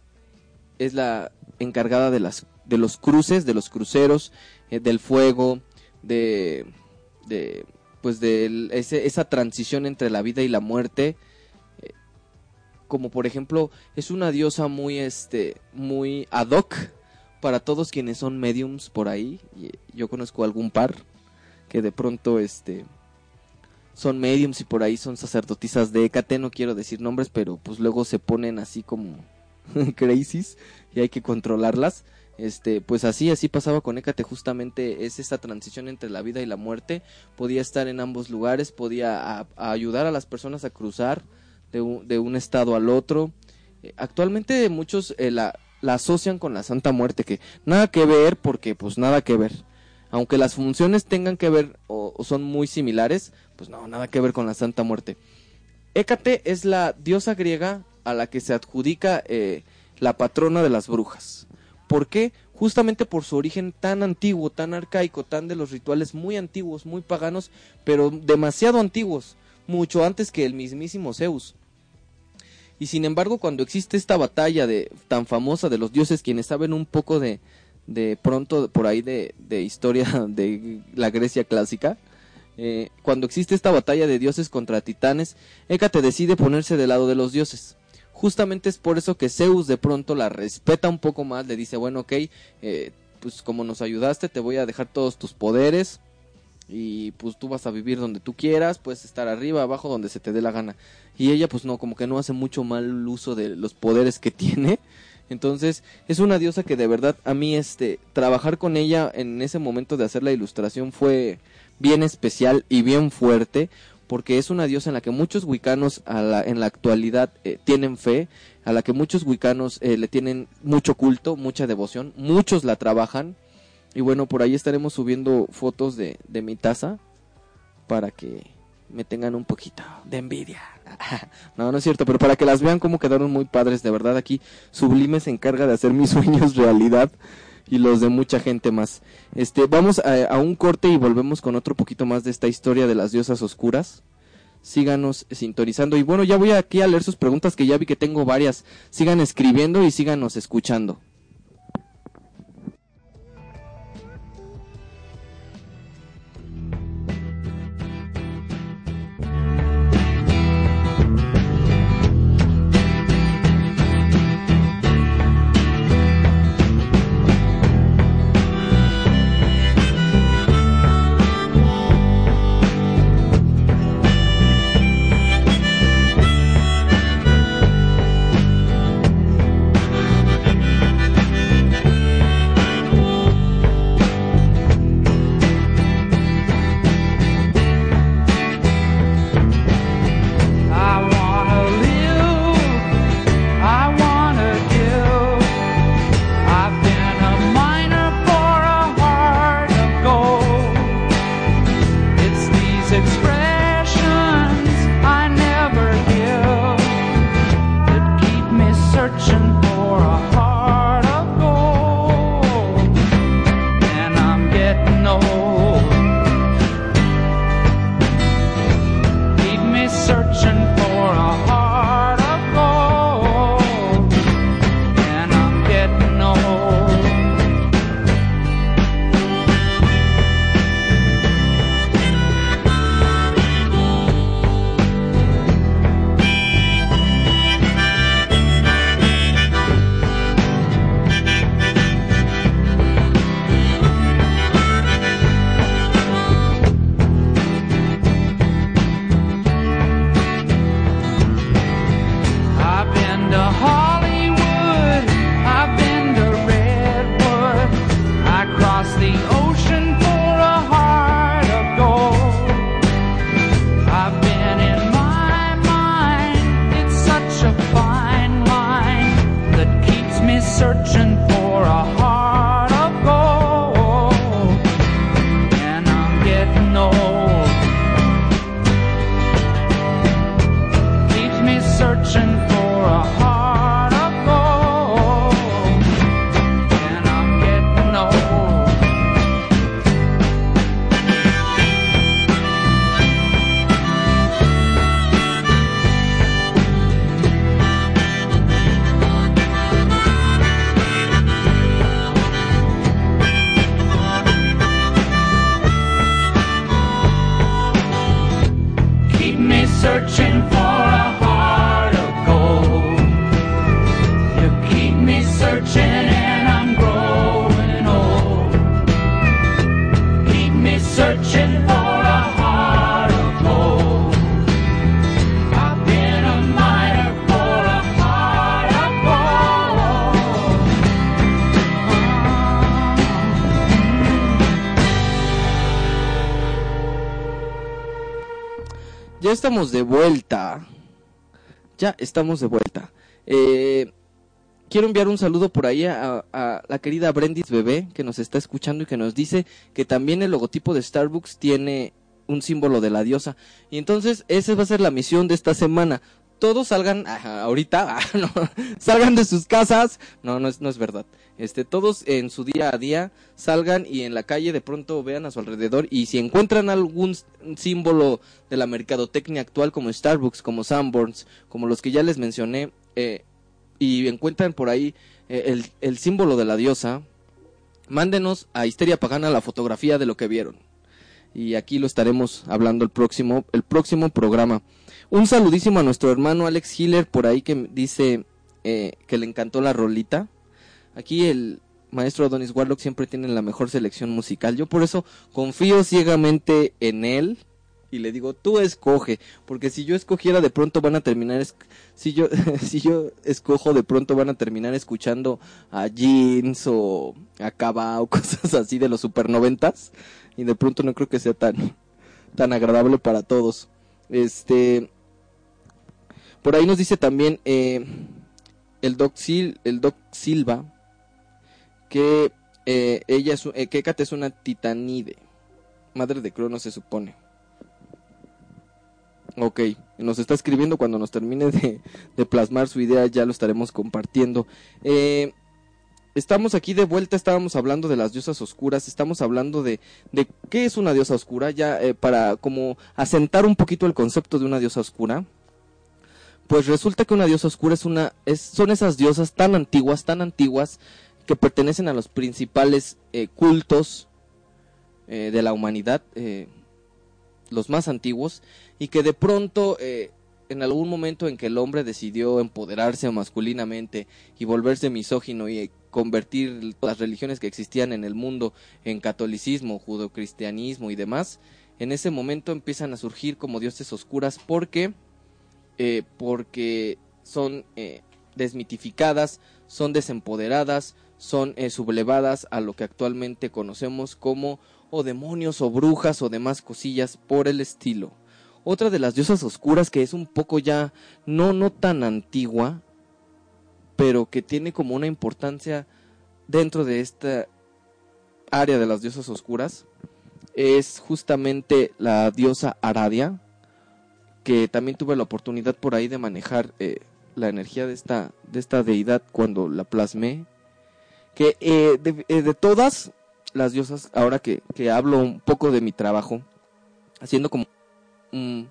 es la encargada de las de los cruces de los cruceros eh, del fuego de de pues de esa transición entre la vida y la muerte. Eh, como por ejemplo es una diosa muy este muy ad hoc para todos quienes son mediums por ahí. Yo conozco algún par que de pronto este son mediums y por ahí son sacerdotisas de Hécate, no quiero decir nombres, pero pues luego se ponen así como crazies y hay que controlarlas. Este, pues así, así pasaba con Hécate, justamente es esa transición entre la vida y la muerte, podía estar en ambos lugares, podía ayudar a las personas a cruzar de un, de un estado al otro. Eh, actualmente muchos eh, la, asocian con la Santa Muerte, que nada que ver porque pues nada que ver. Aunque las funciones tengan que ver o son muy similares, pues no, nada que ver con la Santa Muerte. Hécate es la diosa griega a la que se adjudica eh, la patrona de las brujas. ¿Por qué? Justamente por su origen tan antiguo, tan arcaico, tan de los rituales muy antiguos, muy paganos, pero demasiado antiguos, mucho antes que el mismísimo Zeus. Y sin embargo, cuando existe esta batalla tan famosa de los dioses, quienes saben un poco de, pronto por ahí de historia de la Grecia clásica, eh, cuando existe esta batalla de dioses contra titanes, Hécate decide ponerse del lado de los dioses. Justamente es por eso que Zeus de pronto la respeta un poco más, le dice, bueno, ok, eh, pues como nos ayudaste, te voy a dejar todos tus poderes y pues tú vas a vivir donde tú quieras, puedes estar arriba, abajo, donde se te dé la gana. Y ella pues no, como que no hace mucho mal uso de los poderes que tiene. Entonces es una diosa que de verdad a mí este trabajar con ella en ese momento de hacer la ilustración fue bien especial y bien fuerte porque es una diosa en la que muchos wicanos a la- en la actualidad eh, tienen fe, a la que muchos wicanos eh, le tienen mucho culto, mucha devoción, muchos la trabajan y bueno, por ahí estaremos subiendo fotos de, de mi taza para que me tengan un poquito de envidia. no, no es cierto, pero para que las vean como quedaron muy padres, de verdad aquí Sublime se encarga de hacer mis sueños realidad y los de mucha gente más. Este, vamos a, a un corte y volvemos con otro poquito más de esta historia de las diosas oscuras. Síganos sintonizando y bueno, ya voy aquí a leer sus preguntas que ya vi que tengo varias. Sigan escribiendo y síganos escuchando. Estamos de vuelta. Ya estamos de vuelta. Eh, quiero enviar un saludo por ahí a, la querida Brendis Bebé que nos está escuchando y que nos dice que también el logotipo de Starbucks tiene un símbolo de la diosa. Y entonces esa va a ser la misión de esta semana. Todos salgan ahorita, ah, salgan de sus casas. No, no es, no es verdad. Este, todos en su día a día salgan y en la calle de pronto vean a su alrededor y si encuentran algún símbolo de la mercadotecnia actual como Starbucks, como Sanborns, como los que ya les mencioné, eh, y encuentran por ahí eh, el, el símbolo de la diosa, mándenos a Histeria Pagana la fotografía de lo que vieron. Y aquí lo estaremos hablando el próximo, el próximo programa. Un saludísimo a nuestro hermano Alex Hiller por ahí que dice eh, que le encantó la rolita. Aquí el maestro Adonis Warlock siempre tiene la mejor selección musical. Yo por eso confío ciegamente en él y le digo, tú escoge, porque si yo escogiera de pronto van a terminar si yo si yo escojo de pronto van a terminar escuchando a Jeans o a Cava o cosas así de los super noventas y de pronto no creo que sea tan tan agradable para todos. Este por ahí nos dice también eh, el Doc Sil- el Doc Silva que eh, ella es, eh, que es una titanide, madre de Cronos se supone. Ok, nos está escribiendo cuando nos termine de, plasmar su idea, ya lo estaremos compartiendo. Eh, estamos aquí de vuelta, estábamos hablando de las diosas oscuras, estamos hablando de, de qué es una diosa oscura, ya eh, para como asentar un poquito el concepto de una diosa oscura. Pues resulta que una diosa oscura es una, son esas diosas tan antiguas, tan antiguas, que pertenecen a los principales eh, cultos eh, de la humanidad, eh, los más antiguos, y que de pronto, en algún momento en que el hombre decidió empoderarse masculinamente y volverse misógino y convertir las religiones que existían en el mundo en catolicismo, judocristianismo y demás, en ese momento empiezan a surgir como dioses oscuras porque, porque son desmitificadas, son desempoderadas, son eh, sublevadas a lo que actualmente conocemos como o demonios o brujas o demás cosillas por el estilo. Otra de las diosas oscuras que es un poco ya no no tan antigua, pero que tiene como una importancia dentro de esta área de las diosas oscuras es justamente la diosa Aradia, que también tuve la oportunidad por ahí de manejar eh, la energía de esta de esta deidad cuando la plasmé que eh, de, eh, de todas las diosas, ahora que, que hablo un poco de mi trabajo, haciendo como un,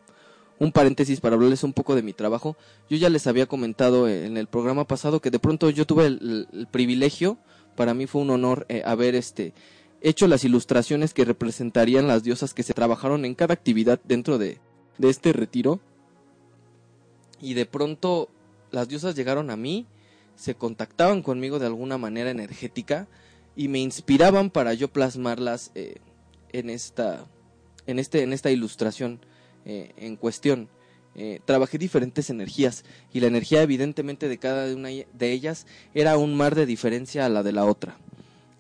paréntesis para hablarles un poco de mi trabajo, yo ya les había comentado en el programa pasado que de pronto yo tuve el privilegio, para mí fue un honor eh, haber este hecho las ilustraciones que representarían las diosas que se trabajaron en cada actividad dentro de, de este retiro. Y de pronto las diosas llegaron a mí, se contactaban conmigo de alguna manera energética y me inspiraban para yo plasmarlas eh, en esta en este en esta ilustración eh, en cuestión. Eh, trabajé diferentes energías y la energía evidentemente de cada una de ellas era un mar de diferencia a la de la otra.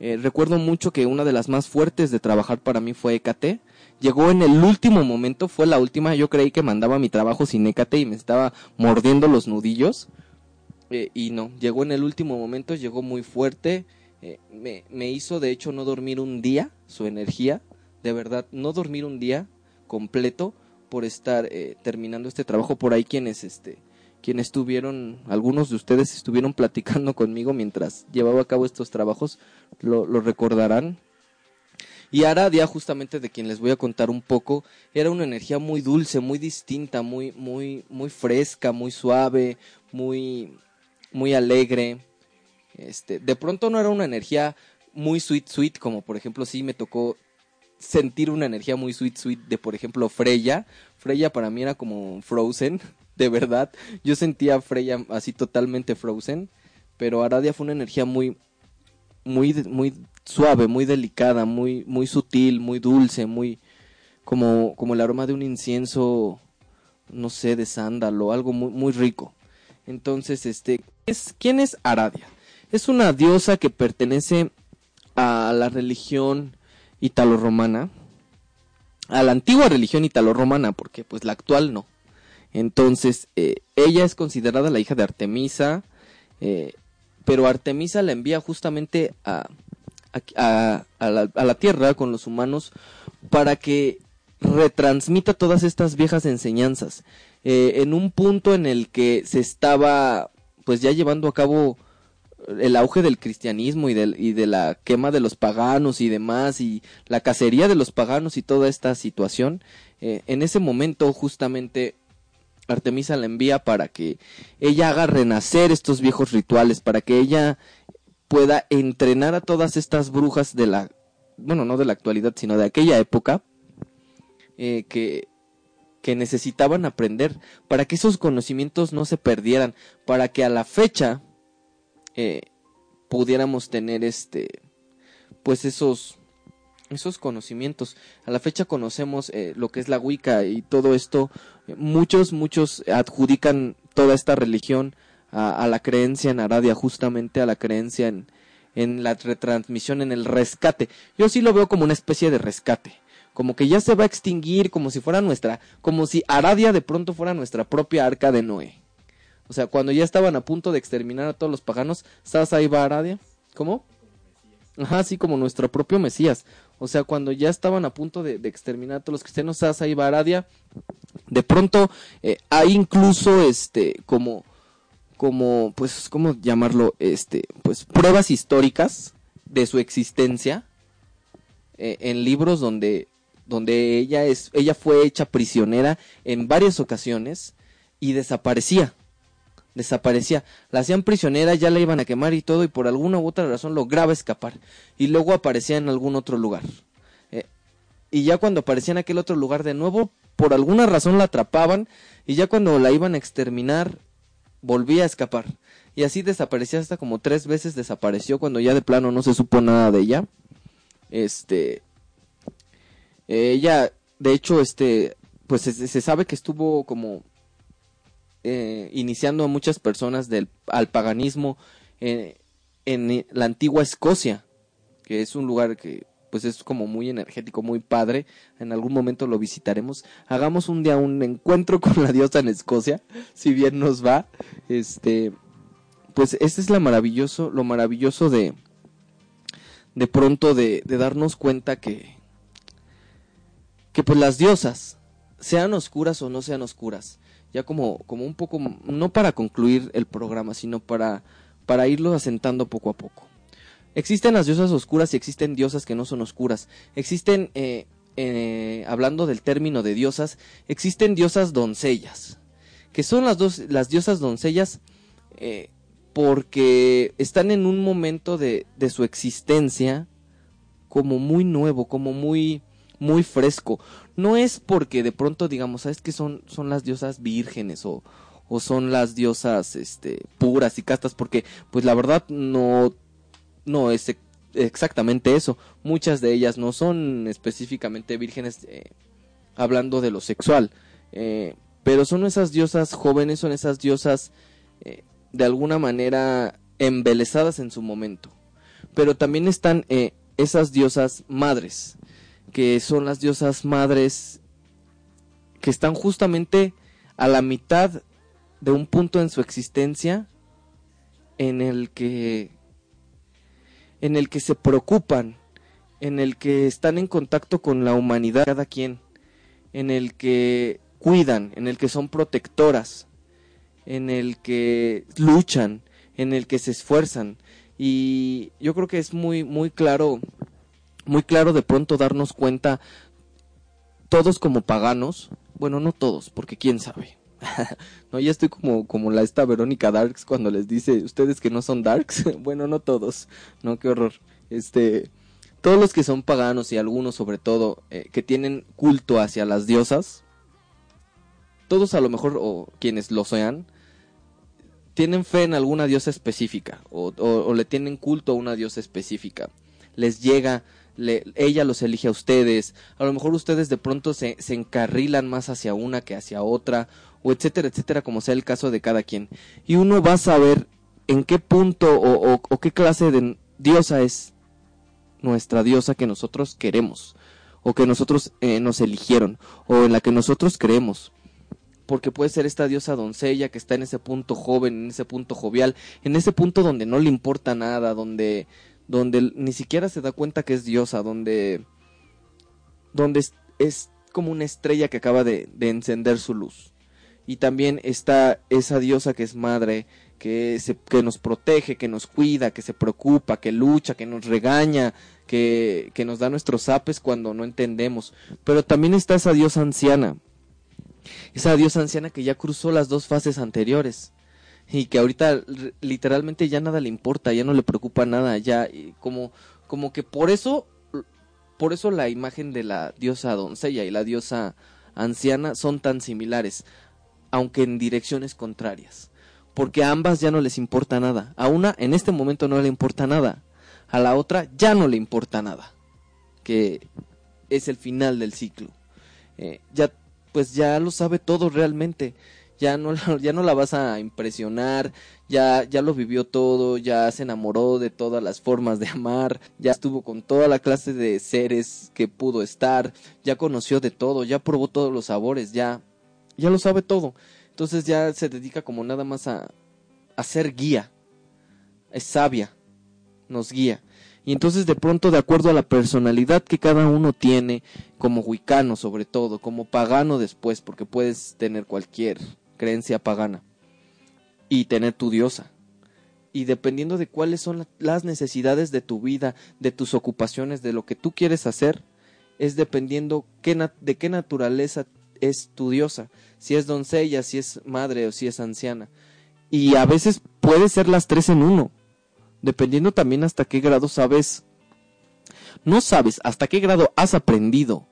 Recuerdo mucho que una de las más fuertes de trabajar para mí fue Hécate. Llegó en el último momento fue la última yo creí que mandaba mi trabajo sin Hécate y me estaba mordiendo los nudillos eh, y no, llegó en el último momento, llegó muy fuerte, eh, me, me hizo de hecho no dormir un día, su energía, de verdad, no dormir un día completo por estar eh, terminando este trabajo por ahí quienes este quienes estuvieron, algunos de ustedes estuvieron platicando conmigo mientras llevaba a cabo estos trabajos, lo, lo recordarán. Y Aradia, justamente de quien les voy a contar un poco, era una energía muy dulce, muy distinta, muy, muy, muy fresca, muy suave, muy, muy alegre. Este, de pronto no era una energía muy sweet sweet, como por ejemplo sí me tocó sentir una energía muy sweet sweet de por ejemplo Freya. Freya para mí era como Frozen, de verdad. Yo sentía Freya así totalmente Frozen, pero Aradia fue una energía muy muy muy suave, muy delicada, muy muy sutil, muy dulce, muy como como el aroma de un incienso no sé, de sándalo, algo muy muy rico. Entonces, este, ¿quién es Aradia? Es una diosa que pertenece a la religión italo-romana, a la antigua religión italo-romana, porque pues la actual no. Entonces, eh, ella es considerada la hija de Artemisa, eh, pero Artemisa la envía justamente a, a, a la tierra con los humanos para que retransmita todas estas viejas enseñanzas. Eh, en un punto en el que se estaba pues ya llevando a cabo el auge del cristianismo y, del, y de la quema de los paganos y demás y la cacería de los paganos y toda esta situación, eh, en ese momento justamente Artemisa la envía para que ella haga renacer estos viejos rituales, para que ella pueda entrenar a todas estas brujas de la, bueno, no de la actualidad, sino de aquella época, eh, que, que necesitaban aprender, para que esos conocimientos no se perdieran, para que a la fecha eh, pudiéramos tener este, pues esos, esos conocimientos. A la fecha conocemos eh, lo que es la Wicca y todo esto. Muchos, muchos adjudican toda esta religión a, a la creencia en Aradia, justamente a la creencia en, en la retransmisión, en el rescate. Yo sí lo veo como una especie de rescate. Como que ya se va a extinguir, como si fuera nuestra, como si Aradia de pronto fuera nuestra propia arca de Noé. O sea, cuando ya estaban a punto de exterminar a todos los paganos, ¿sabes ahí va Aradia? ¿Cómo? Ajá, sí, como nuestro propio Mesías. O sea, cuando ya estaban a punto de, de exterminar a todos los cristianos, ¿sabes ahí va Aradia? De pronto eh, hay incluso, este, como, como, pues, ¿cómo llamarlo? Este, pues, pruebas históricas de su existencia eh, en libros donde, donde ella es, ella fue hecha prisionera en varias ocasiones y desaparecía desaparecía. La hacían prisionera, ya la iban a quemar y todo, y por alguna u otra razón lograba escapar. Y luego aparecía en algún otro lugar. Eh, y ya cuando aparecía en aquel otro lugar de nuevo, por alguna razón la atrapaban, y ya cuando la iban a exterminar, volvía a escapar. Y así desaparecía hasta como tres veces desapareció cuando ya de plano no se supo nada de ella. Este. Ella, de hecho, este. Pues se, sabe que estuvo como eh, iniciando a muchas personas del, al paganismo eh, en la antigua Escocia, que es un lugar que pues es como muy energético, muy padre. En algún momento lo visitaremos. Hagamos un día un encuentro con la diosa en Escocia, si bien nos va. Este, pues este es la maravilloso, lo maravilloso de de pronto de, de darnos cuenta que que pues las diosas sean oscuras o no sean oscuras, ya como, como un poco, no para concluir el programa, sino para, para irlo asentando poco a poco. Existen las diosas oscuras y existen diosas que no son oscuras. Existen, eh, eh, hablando del término de diosas, existen diosas doncellas, que son las, dos, las diosas doncellas eh, porque están en un momento de, de su existencia como muy nuevo, como muy muy fresco. No es porque de pronto digamos, ¿sabes que son, son las diosas vírgenes o, o son las diosas este, puras y castas? Porque, pues la verdad, no, no es exactamente eso. Muchas de ellas no son específicamente vírgenes eh, hablando de lo sexual. Eh, pero son esas diosas jóvenes, son esas diosas eh, de alguna manera embelesadas en su momento. Pero también están esas diosas madres, que son las diosas madres que están justamente a la mitad de un punto en su existencia en el que en el que se preocupan, en el que están en contacto con la humanidad cada quien, en el que cuidan, en el que son protectoras, en el que luchan, en el que se esfuerzan. Y yo creo que es muy muy claro muy claro de pronto darnos cuenta todos como paganos, bueno, no todos, porque quién sabe. no, ya estoy como como la esta Verónica Darks cuando les dice, "Ustedes que no son darks." bueno, no todos. No, qué horror. Este, todos los que son paganos y algunos sobre todo eh, que tienen culto hacia las diosas, todos a lo mejor, o quienes lo sean, tienen fe en alguna diosa específica o, le tienen culto a una diosa específica. Les llega, ella los elige a ustedes, a lo mejor ustedes de pronto se, se encarrilan más hacia una que hacia otra, o etcétera, etcétera, como sea el caso de cada quien. Y uno va a saber en qué punto o, o- o qué clase de diosa es nuestra diosa que nosotros queremos, o que nosotros eh, nos eligieron, o en la que nosotros creemos porque puede ser esta diosa doncella que está en ese punto joven, en ese punto jovial, en ese punto donde no le importa nada, donde, donde ni siquiera se da cuenta que es diosa, donde, donde es, como una estrella que acaba de, de encender su luz. Y también está esa diosa que es madre, que, se, que nos protege, que nos cuida, que se preocupa, que lucha, que nos regaña, que, que nos da nuestros apes cuando no entendemos. Pero también está esa diosa anciana, esa diosa anciana que ya cruzó las dos fases anteriores y que ahorita literalmente ya nada le importa, ya no le preocupa nada, ya como como que por eso por eso la imagen de la diosa doncella y la diosa anciana son tan similares, aunque en direcciones contrarias, porque a ambas ya no les importa nada. A una en este momento no le importa nada, a la otra ya no le importa nada, que es el final del ciclo. Eh, ya pues ya lo sabe todo realmente. Ya no, ya no la vas a impresionar, ya, ya lo vivió todo, ya se enamoró de todas las formas de amar, ya estuvo con toda la clase de seres que pudo estar, ya conoció de todo, ya probó todos los sabores, ya, ya lo sabe todo. Entonces ya se dedica como nada más a, a ser guía. Es sabia, nos guía. Y entonces de pronto, de acuerdo a la personalidad que cada uno tiene, como wicano sobre todo, como pagano después, porque puedes tener cualquier creencia pagana y tener tu diosa. Y dependiendo de cuáles son la- las necesidades de tu vida, de tus ocupaciones, de lo que tú quieres hacer, es dependiendo de qué naturaleza es tu diosa, si es doncella, si es madre o si es anciana. Y a veces puede ser las tres en uno, dependiendo también hasta qué grado sabes, no sabes hasta qué grado has aprendido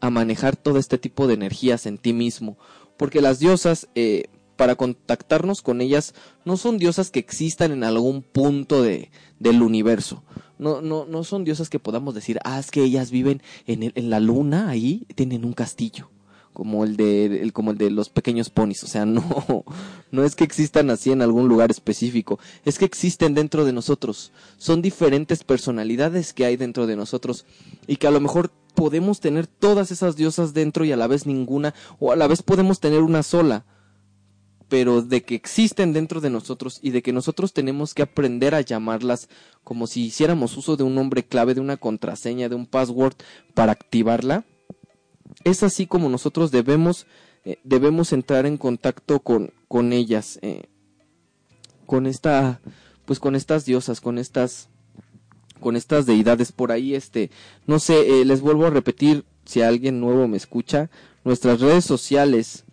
a manejar todo este tipo de energías en ti mismo, porque las diosas, eh, para contactarnos con ellas, no son diosas que existan en algún punto de, del universo. No, no, no son diosas que podamos decir, ah, es que ellas viven en, el- en la luna, ahí tienen un castillo, como el de, el- como el de los pequeños ponis. O sea, no, no es que existan así en algún lugar específico, es que existen dentro de nosotros. Son diferentes personalidades que hay dentro de nosotros y que a lo mejor podemos tener todas esas diosas dentro y a la vez ninguna, o a la vez podemos tener una sola, pero de que existen dentro de nosotros y de que nosotros tenemos que aprender a llamarlas como si hiciéramos uso de un nombre clave, de una contraseña, de un password para activarla, es así como nosotros debemos, eh, debemos entrar en contacto con, con ellas, eh, con esta, pues con estas diosas, con estas con estas deidades por ahí este no sé eh, les vuelvo a repetir si alguien nuevo me escucha nuestras redes sociales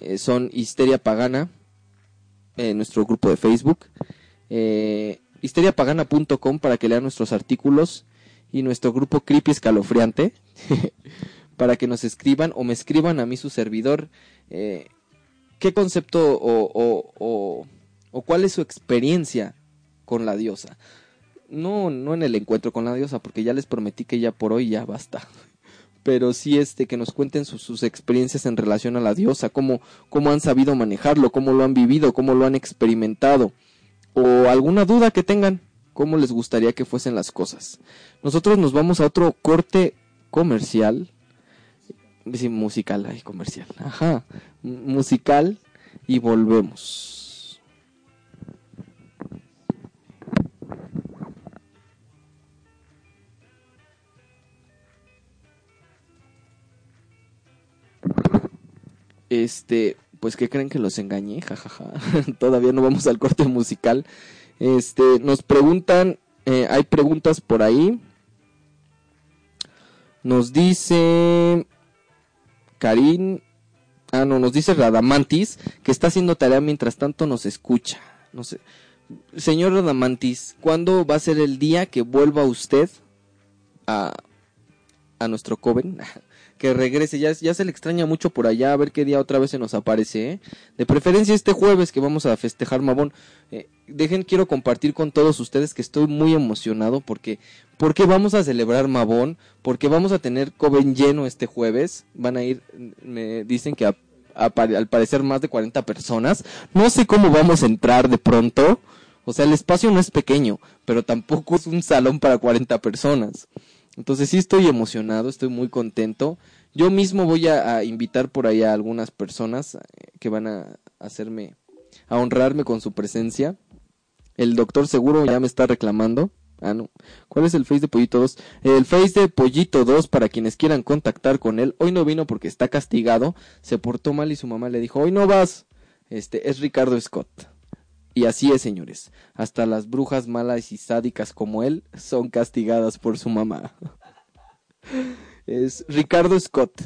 eh, son histeria pagana eh, nuestro grupo de facebook histeriapagana.com para que lean nuestros artículos y nuestro grupo creepy escalofriante para que nos escriban o me escriban a mí su servidor qué concepto o, o, o, o cuál es su experiencia con la diosa no, no en el encuentro con la diosa, porque ya les prometí que ya por hoy ya basta. Pero sí este que nos cuenten sus, experiencias en relación a la diosa, cómo, cómo han sabido manejarlo, cómo lo han vivido, cómo lo han experimentado, o alguna duda que tengan, cómo les gustaría que fuesen las cosas. Nosotros nos vamos a otro corte comercial, sí, musical, ay, comercial, ajá, musical, y volvemos. Este, pues que creen que los engañé, jajaja. Todavía no vamos al corte musical. Este, nos preguntan, eh, hay preguntas por ahí. Nos dice Karin, ah no, nos dice Radamantis que está haciendo tarea mientras tanto nos escucha. No sé. Señor Radamantis, ¿cuándo va a ser el día que vuelva usted a, a nuestro Coven que regrese. Ya, ya se le extraña mucho por allá, a ver qué día otra vez se nos aparece. ¿eh? De preferencia este jueves que vamos a festejar Mabón. Eh, dejen, quiero compartir con todos ustedes que estoy muy emocionado porque, porque vamos a celebrar Mabón, porque vamos a tener Coven lleno este jueves. Van a ir, me dicen que a- al parecer más de 40 personas. No sé cómo vamos a entrar de pronto. O sea, el espacio no es pequeño, pero tampoco es un salón para 40 personas. Entonces sí estoy emocionado, estoy muy contento. Yo mismo voy a, invitar por ahí a algunas personas eh, que van a hacerme, a honrarme con su presencia. El doctor seguro ya me está reclamando. Ah, no. ¿Cuál es el Face de Pollito 2? El Face de Pollito 2 para quienes quieran contactar con él. Hoy no vino porque está castigado. Se portó mal y su mamá le dijo, hoy no vas. Este, es Ricardo Scott. Y así es, señores. Hasta las brujas malas y sádicas como él son castigadas por su mamá. es Ricardo Scott.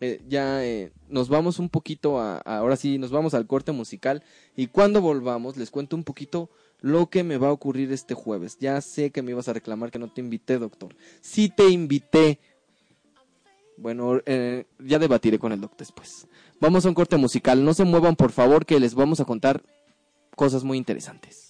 Eh, ya eh, nos vamos un poquito a, a- ahora sí, nos vamos al corte musical y cuando volvamos les cuento un poquito lo que me va a ocurrir este jueves. Ya sé que me ibas a reclamar que no te invité, doctor. Sí te invité. Bueno, eh, ya debatiré con el doctor después. Vamos a un corte musical. No se muevan, por favor, que les vamos a contar cosas muy interesantes.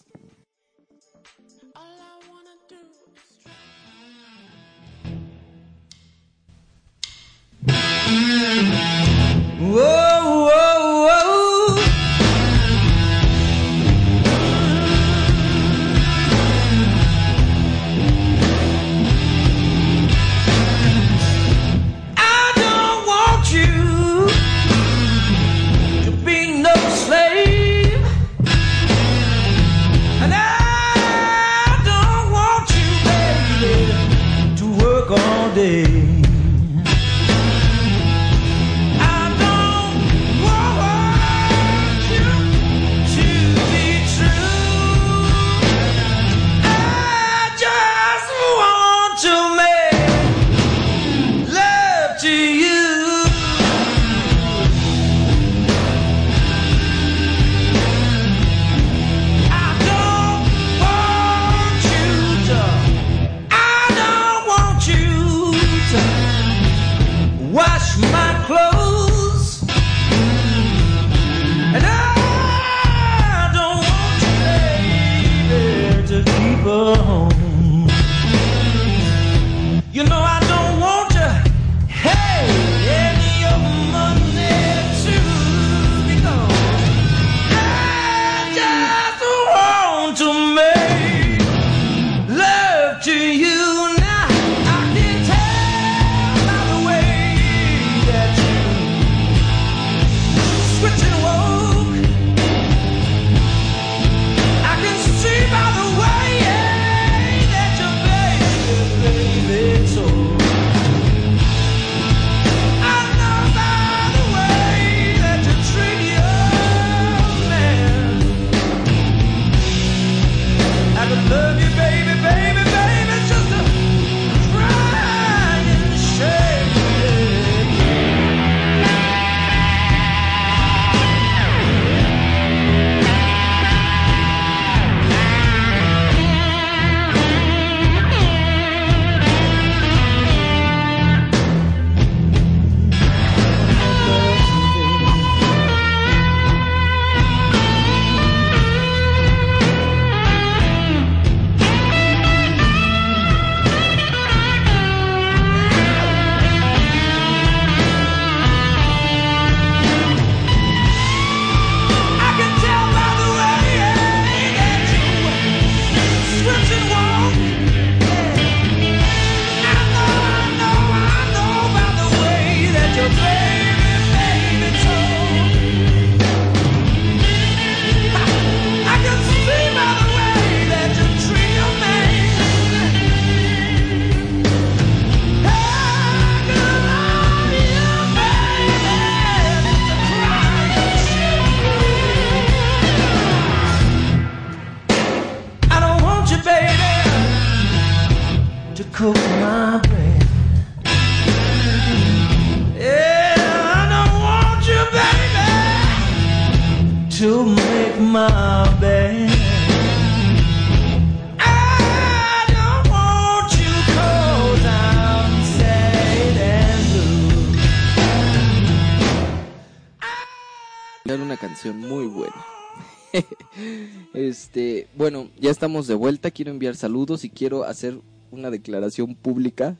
Ya estamos de vuelta. Quiero enviar saludos y quiero hacer una declaración pública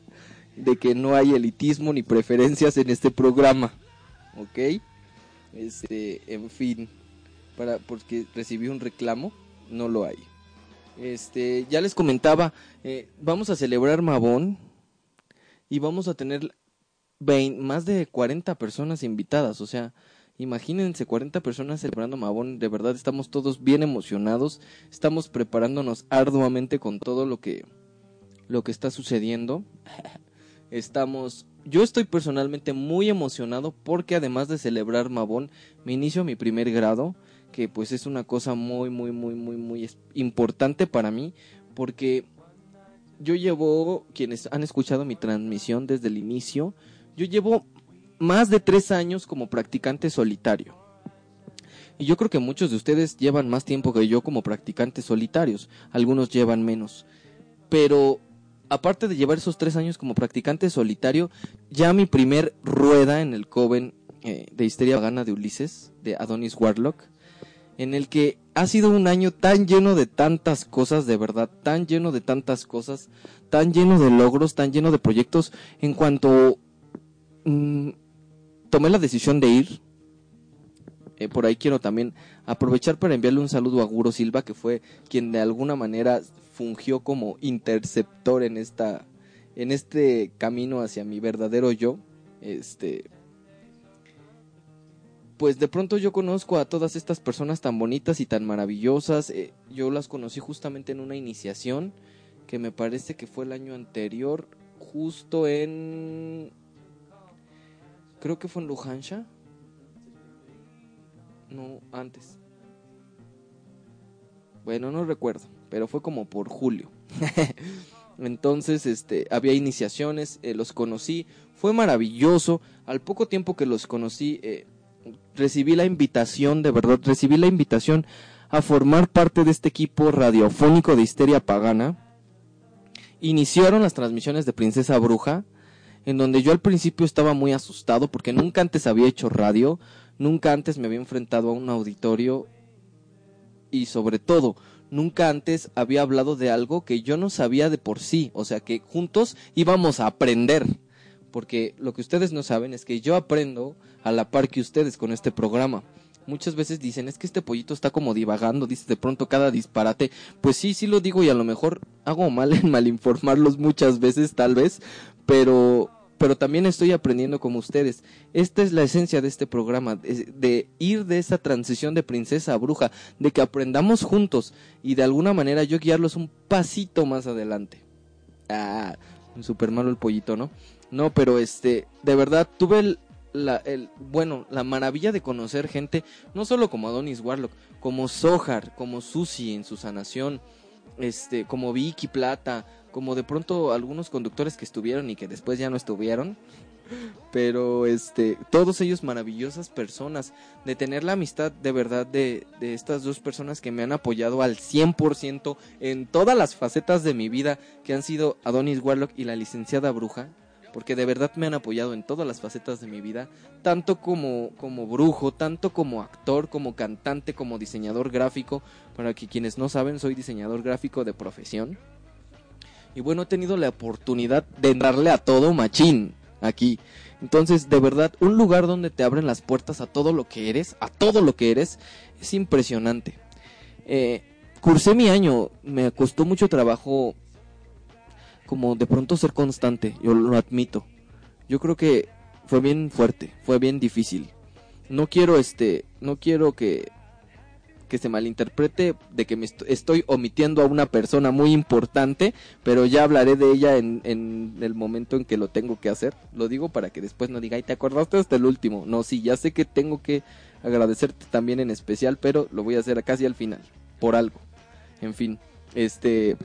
de que no hay elitismo ni preferencias en este programa. ¿Ok? Este, en fin, para porque recibí un reclamo, no lo hay. Este, ya les comentaba, eh, vamos a celebrar Mabón y vamos a tener vein- más de 40 personas invitadas, o sea, imagínense 40 personas celebrando Mabón, de verdad estamos todos bien emocionados, estamos preparándonos arduamente con todo lo que lo que está sucediendo. Estamos yo estoy personalmente muy emocionado porque además de celebrar Mabón, me inicio mi primer grado, que pues es una cosa muy muy muy muy muy importante para mí porque yo llevo, quienes han escuchado mi transmisión desde el inicio, yo llevo más de tres años como practicante solitario. Y yo creo que muchos de ustedes llevan más tiempo que yo como practicantes solitarios, algunos llevan menos. Pero aparte de llevar esos tres años como practicante solitario, ya mi primer rueda en el Coven eh, de Histeria Pagana de Ulises, de Adonis Warlock, en el que ha sido un año tan lleno de tantas cosas, de verdad, tan lleno de tantas cosas, tan lleno de logros, tan lleno de proyectos, en cuanto mm, tomé la decisión de ir, eh, por ahí quiero también aprovechar para enviarle un saludo a Guro Silva, que fue quien de alguna manera fungió como interceptor en esta en este camino hacia mi verdadero yo. Este pues de pronto yo conozco a todas estas personas tan bonitas y tan maravillosas. eh, yo las conocí justamente en una iniciación que me parece que fue el año anterior, justo en creo que fue en Lujansha. No, antes. Bueno, no recuerdo, pero fue como por julio. Entonces, este, había iniciaciones, eh, los conocí, fue maravilloso. Al poco tiempo que los conocí, eh, recibí la invitación, de verdad, recibí la invitación a formar parte de este equipo radiofónico de Histeria Pagana. Iniciaron las transmisiones de Princesa Bruja, en donde yo al principio estaba muy asustado porque nunca antes había hecho radio, nunca antes me había enfrentado a un auditorio y sobre todo, nunca antes había hablado de algo que yo no sabía de por sí, o sea que juntos íbamos a aprender, porque lo que ustedes no saben es que yo aprendo a la par que ustedes con este programa. Muchas veces dicen, es que este pollito está como divagando, dice de pronto cada disparate. Pues sí, sí lo digo y a lo mejor hago mal en malinformarlos muchas veces, tal vez, pero pero también estoy aprendiendo como ustedes. Esta es la esencia de este programa, de, ir de esa transición de princesa a bruja, de que aprendamos juntos y de alguna manera yo guiarlos un pasito más adelante. Ah, súper malo el pollito, ¿no? No, pero este, de verdad tuve el, la, bueno, la maravilla de conocer gente, no solo como Adonis Warlock, como Sohar, como Susi en su sanación, este, como Vicky Plata, como de pronto algunos conductores que estuvieron y que después ya no estuvieron. Pero este, todos ellos maravillosas personas, de tener la amistad de verdad de, de estas dos personas que me han apoyado al 100% en todas las facetas de mi vida, que han sido Adonis Warlock y la licenciada Bruja, porque de verdad me han apoyado en todas las facetas de mi vida, tanto como, como brujo, tanto como actor, como cantante, como diseñador gráfico. Para que quienes no saben, soy diseñador gráfico de profesión. Y bueno, he tenido la oportunidad de darle a todo machín aquí. Entonces, de verdad, un lugar donde te abren las puertas a todo lo que eres, a todo lo que eres, es impresionante. Eh, cursé mi año, me costó mucho trabajo como de pronto ser constante, yo lo admito. Yo creo que fue bien fuerte, fue bien difícil. No quiero este, no quiero que que se malinterprete de que me est- estoy omitiendo a una persona muy importante, pero ya hablaré de ella en, en el momento en que lo tengo que hacer. Lo digo para que después no diga, ay, ¿te acordaste hasta el último? No, sí, ya sé que tengo que agradecerte también en especial, pero lo voy a hacer casi al final, por algo. En fin, este...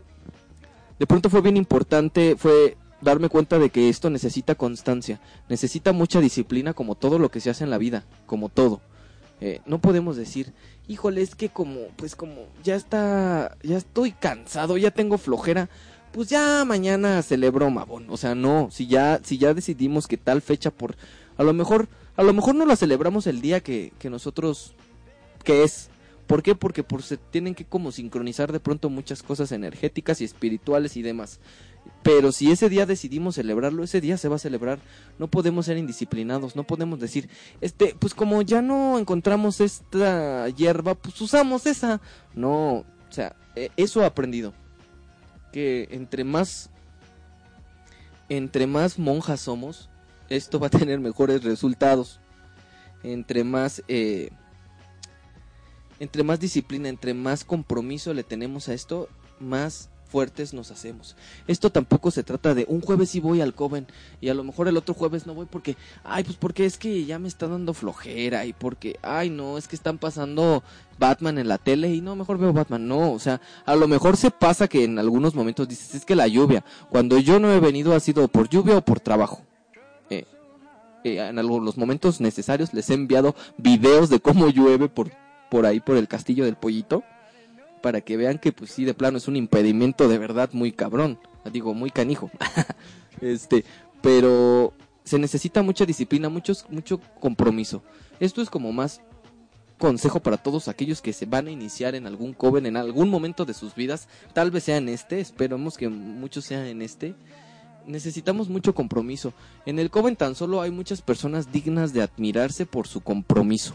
De pronto fue bien importante, fue darme cuenta de que esto necesita constancia, necesita mucha disciplina como todo lo que se hace en la vida, como todo. Eh, no podemos decir, híjole, es que como, pues como ya está, ya estoy cansado, ya tengo flojera, pues ya mañana celebro Mabón. O sea, no, si ya, si ya decidimos que tal fecha por, a lo mejor A lo mejor no la celebramos el día que, que nosotros, que es. ¿Por qué? Porque por, se tienen que como sincronizar de pronto muchas cosas energéticas y espirituales y demás. Pero si ese día decidimos celebrarlo, ese día se va a celebrar. No podemos ser indisciplinados, no podemos decir, este, pues como ya no encontramos esta hierba, pues usamos esa. No, o sea, eh, eso he aprendido. Que entre más, entre más monjas somos, esto va a tener mejores resultados. Entre más, eh, entre más disciplina, entre más compromiso le tenemos a esto, más fuertes nos hacemos. Esto tampoco se trata de un jueves sí voy al Coven y a lo mejor el otro jueves no voy porque, ay, pues porque es que ya me está dando flojera y porque, ay, no, es que están pasando Batman en la tele y no, mejor veo Batman. No, o sea, a lo mejor se pasa que en algunos momentos dices, es que la lluvia, cuando yo no he venido ha sido por lluvia o por trabajo. Eh, eh, en algunos momentos necesarios les he enviado videos de cómo llueve por, por ahí, por el castillo del pollito para que vean que pues sí de plano es un impedimento de verdad muy cabrón, digo muy canijo. este, pero se necesita mucha disciplina, muchos mucho compromiso. Esto es como más consejo para todos aquellos que se van a iniciar en algún coven en algún momento de sus vidas, tal vez sea en este, esperemos que muchos sean en este. Necesitamos mucho compromiso. En el coven tan solo hay muchas personas dignas de admirarse por su compromiso,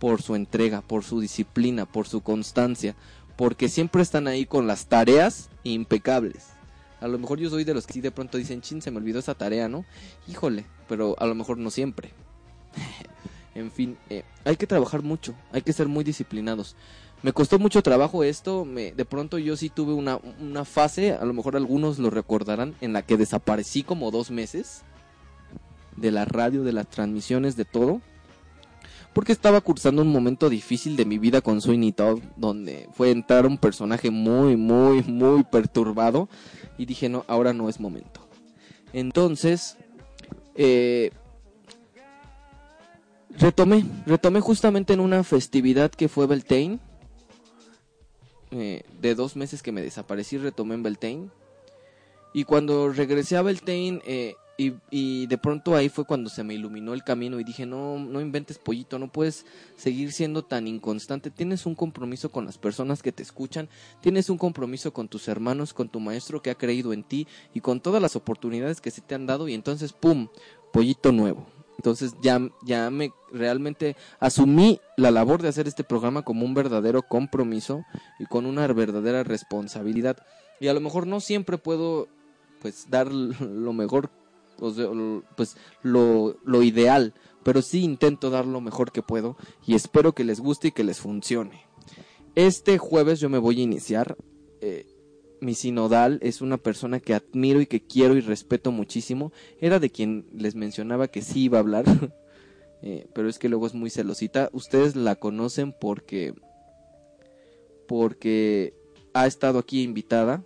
por su entrega, por su disciplina, por su constancia, porque siempre están ahí con las tareas impecables. A lo mejor yo soy de los que sí de pronto dicen, chin, se me olvidó esa tarea, ¿no? Híjole, pero a lo mejor no siempre. en fin, eh, hay que trabajar mucho, hay que ser muy disciplinados. Me costó mucho trabajo esto, de pronto yo sí tuve una, una fase, a lo mejor algunos lo recordarán, en la que desaparecí como dos meses de la radio, de las transmisiones, de todo porque estaba cursando un momento difícil de mi vida con Sweeney Todd, donde fue entrar un personaje muy, muy, muy perturbado, y dije, no, ahora no es momento. Entonces, eh, retomé, retomé justamente en una festividad que fue Beltane, eh, de dos meses que me desaparecí, retomé en Beltane, y cuando regresé a Beltane, eh, y, y, de pronto ahí fue cuando se me iluminó el camino y dije, no, no inventes pollito, no puedes seguir siendo tan inconstante. Tienes un compromiso con las personas que te escuchan, tienes un compromiso con tus hermanos, con tu maestro que ha creído en ti y con todas las oportunidades que se te han dado y entonces, ¡pum!, pollito nuevo. Entonces ya, ya me realmente asumí la labor de hacer este programa como un verdadero compromiso y con una verdadera responsabilidad. Y a lo mejor no siempre puedo pues dar lo mejor pues lo, lo, ideal, pero sí intento dar lo mejor que puedo y espero que les guste y que les funcione. Este jueves yo me voy a iniciar. Eh, mi sinodal es una persona que admiro y que quiero y respeto muchísimo. Era de quien les mencionaba que sí iba a hablar, eh, pero es que luego es muy celosita. Ustedes la conocen porque porque ha estado aquí invitada.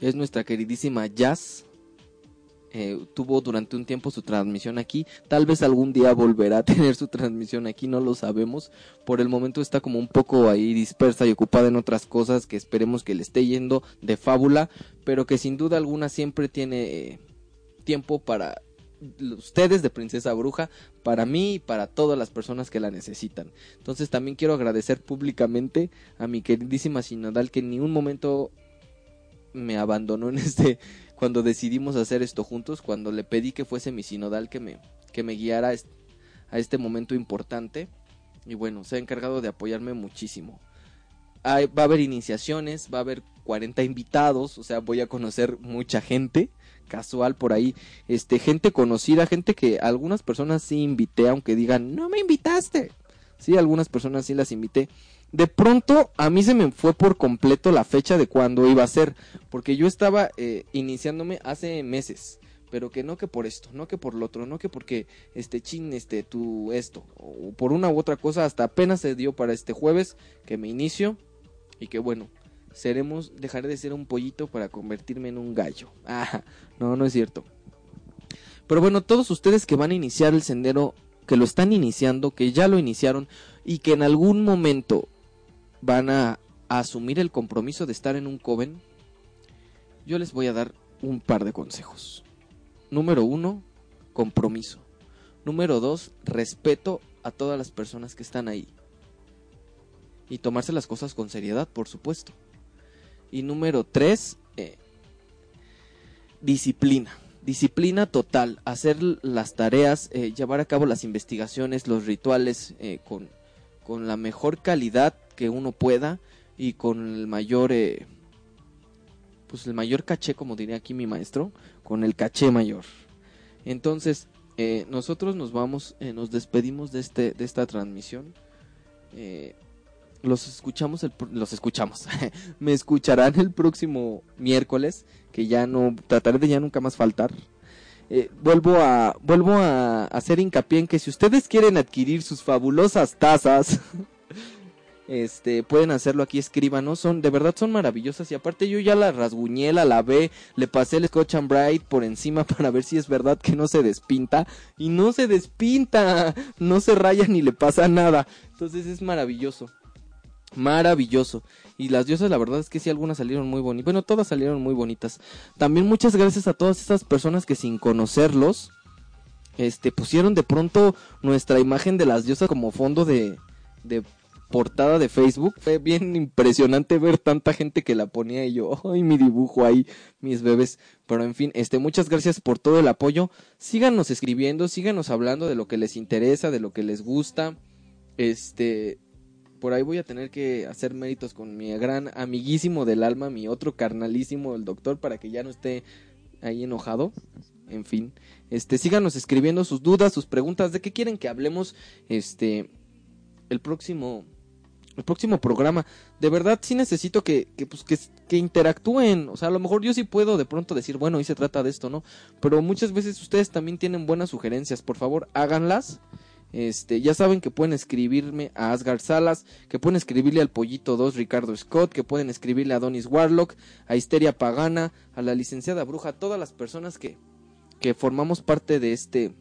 Es nuestra queridísima Jazz eh, tuvo durante un tiempo su transmisión aquí. Tal vez algún día volverá a tener su transmisión aquí, no lo sabemos. Por el momento está como un poco ahí dispersa y ocupada en otras cosas que esperemos que le esté yendo de fábula, pero que sin duda alguna siempre tiene eh, tiempo para ustedes de Princesa Bruja, para mí y para todas las personas que la necesitan. Entonces también quiero agradecer públicamente a mi queridísima Sinodal que en ningún momento me abandonó en este cuando decidimos hacer esto juntos, cuando le pedí que fuese mi sinodal que me, que me guiara a este momento importante. Y bueno, se ha encargado de apoyarme muchísimo. Va a haber iniciaciones, va a haber 40 invitados, o sea, voy a conocer mucha gente casual por ahí, este gente conocida, gente que algunas personas sí invité, aunque digan, "No me invitaste." Sí, algunas personas sí las invité de pronto a mí se me fue por completo la fecha de cuándo iba a ser, porque yo estaba eh, iniciándome hace meses, pero que no que por esto, no que por lo otro, no que porque este chin, este tú esto, o por una u otra cosa, hasta apenas se dio para este jueves que me inicio y que bueno, seremos, dejaré de ser un pollito para convertirme en un gallo. Ah, no, no es cierto. Pero bueno, todos ustedes que van a iniciar el sendero, que lo están iniciando, que ya lo iniciaron y que en algún momento van a, asumir el compromiso de estar en un coven, yo les voy a dar un par de consejos. Número uno, compromiso. Número dos, respeto a todas las personas que están ahí. Y tomarse las cosas con seriedad, por supuesto. Y número tres, eh, disciplina. Disciplina total. Hacer las tareas, eh, llevar a cabo las investigaciones, los rituales eh, con, con la mejor calidad que uno pueda y con el mayor, eh, pues el mayor caché, como diría aquí mi maestro, con el caché mayor. Entonces, eh, nosotros nos vamos, eh, nos despedimos de, este, de esta transmisión. Los escuchamos, los escuchamos. Me escucharán el próximo miércoles, que ya no, trataré de ya nunca más faltar. Vuelvo a, vuelvo a hacer hincapié en que si ustedes quieren adquirir sus fabulosas tazas, este, pueden hacerlo aquí, escríbanos, son, de verdad son maravillosas y aparte yo ya la rasguñé, la lavé, le pasé el Scotch and Bright por encima para ver si es verdad que no se despinta y no se despinta, no se raya ni le pasa nada, entonces es maravilloso. Maravilloso. Y las diosas, la verdad es que sí, algunas salieron muy bonitas. Bueno, todas salieron muy bonitas. También muchas gracias a todas esas personas que sin conocerlos, este, pusieron de pronto nuestra imagen de las diosas como fondo de portada de Facebook. Fue bien impresionante ver tanta gente que la ponía y yo, ay, mi dibujo ahí, mis bebés. Pero en fin, este, muchas gracias por todo el apoyo. Síganos escribiendo, síganos hablando de lo que les interesa, de lo que les gusta. Este, por ahí voy a tener que hacer méritos con mi gran amiguísimo del alma, mi otro carnalísimo, el doctor, para que ya no esté ahí enojado. En fin, este, síganos escribiendo sus dudas, sus preguntas, de qué quieren que hablemos, este, el próximo, el próximo programa. De verdad sí necesito que, que, pues, que, interactúen. O sea, a lo mejor yo sí puedo de pronto decir, bueno, hoy se trata de esto, ¿no? Pero muchas veces ustedes también tienen buenas sugerencias. Por favor, háganlas. Este, ya saben que pueden escribirme a Asgard Salas, que pueden escribirle al Pollito 2 Ricardo Scott, que pueden escribirle a Donis Warlock, a Histeria Pagana, a la licenciada Bruja, todas las personas que, que formamos parte de este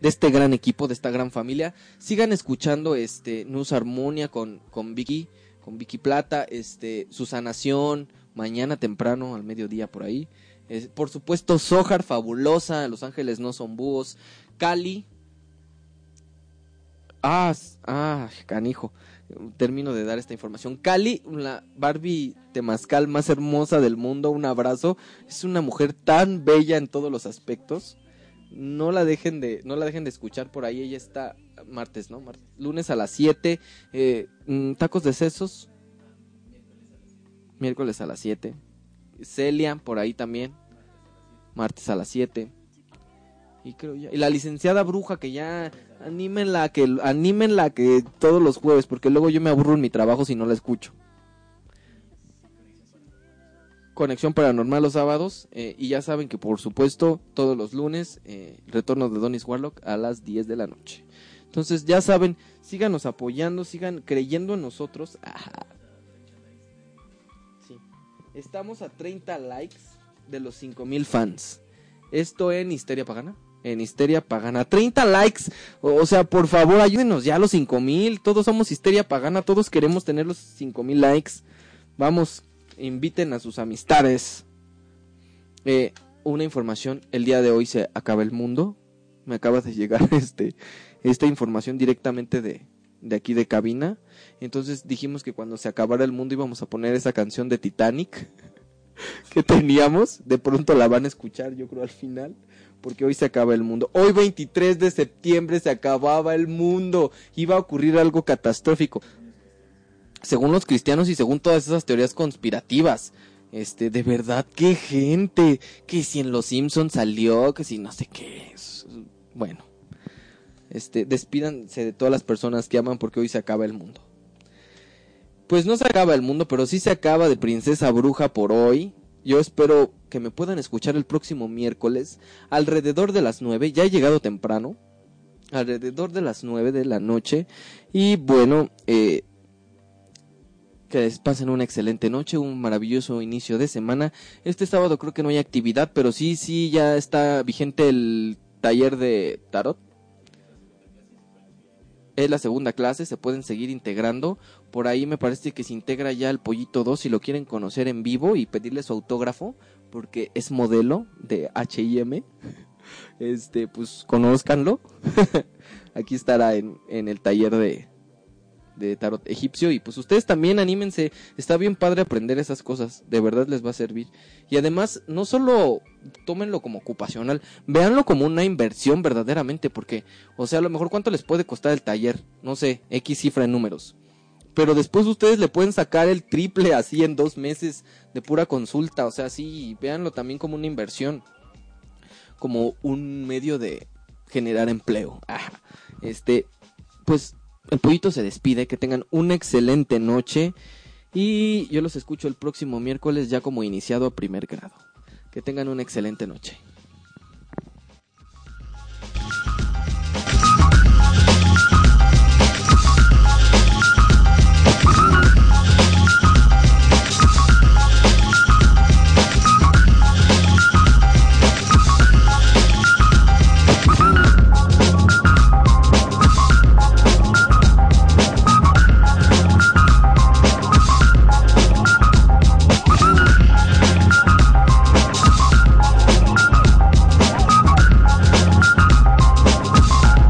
de este gran equipo, de esta gran familia. Sigan escuchando este News Armonia con, con Vicky, con Vicky Plata, este, su sanación, mañana temprano, al mediodía por ahí. Por supuesto, Sohar, fabulosa, Los Ángeles no son búhos, Cali. Ah, ah, canijo. Termino de dar esta información. Cali, la Barbie temazcal más hermosa del mundo, un abrazo. Es una mujer tan bella en todos los aspectos. No la dejen de, no la dejen de escuchar por ahí. Ella está martes, ¿no? Lunes a las 7. eh, mm, tacos de sesos. Miércoles a las 7. Celia, por ahí también. Martes a las 7. Y creo ya. Y la licenciada bruja que ya anímenla que anímenla que todos los jueves, porque luego yo me aburro en mi trabajo si no la escucho. Conexión paranormal los sábados. eh, y ya saben que por supuesto todos los lunes, eh, retorno de Donis Warlock a las 10 de la noche. Entonces ya saben, síganos apoyando, sigan creyendo en nosotros. Estamos a 30 likes de los 5000 fans. Esto en Histeria Pagana. En Histeria Pagana. 30 likes. O, o sea, por favor, ayúdenos ya a los 5000. Todos somos Histeria Pagana. Todos queremos tener los 5000 likes. Vamos, inviten a sus amistades. Eh, una información. El día de hoy se acaba el mundo. Me acaba de llegar este, esta información directamente de, de aquí de cabina. Entonces dijimos que cuando se acabara el mundo íbamos a poner esa canción de Titanic que teníamos. De pronto la van a escuchar, yo creo, al final. Porque hoy se acaba el mundo. Hoy 23 de septiembre se acababa el mundo. Iba a ocurrir algo catastrófico. Según los cristianos y según todas esas teorías conspirativas. Este, de verdad, qué gente. Que si en Los Simpsons salió, que si no sé qué. es- Bueno. Este, despídanse de todas las personas que aman porque hoy se acaba el mundo. Pues no se acaba el mundo, pero sí se acaba de Princesa Bruja por hoy. Yo espero que me puedan escuchar el próximo miércoles, alrededor de las 9. Ya he llegado temprano, alrededor de las 9 de la noche. Y bueno, eh, que pasen una excelente noche, un maravilloso inicio de semana. Este sábado creo que no hay actividad, pero sí, sí, ya está vigente el taller de tarot. Es la segunda clase, se pueden seguir integrando. Por ahí me parece que se integra ya el Pollito 2 si lo quieren conocer en vivo y pedirle su autógrafo, porque es modelo de HM. este, pues conózcanlo. Aquí estará en, en el taller de, de tarot egipcio y pues ustedes también anímense, está bien padre aprender esas cosas, de verdad les va a servir. Y además, no solo tómenlo como ocupacional, véanlo como una inversión verdaderamente, porque, o sea, a lo mejor cuánto les puede costar el taller, no sé, X cifra en números. Pero después ustedes le pueden sacar el triple así en dos meses de pura consulta, o sea, sí, véanlo también como una inversión, como un medio de generar empleo. Ah, este, pues el pollito se despide, que tengan una excelente noche y yo los escucho el próximo miércoles ya como iniciado a primer grado. Que tengan una excelente noche.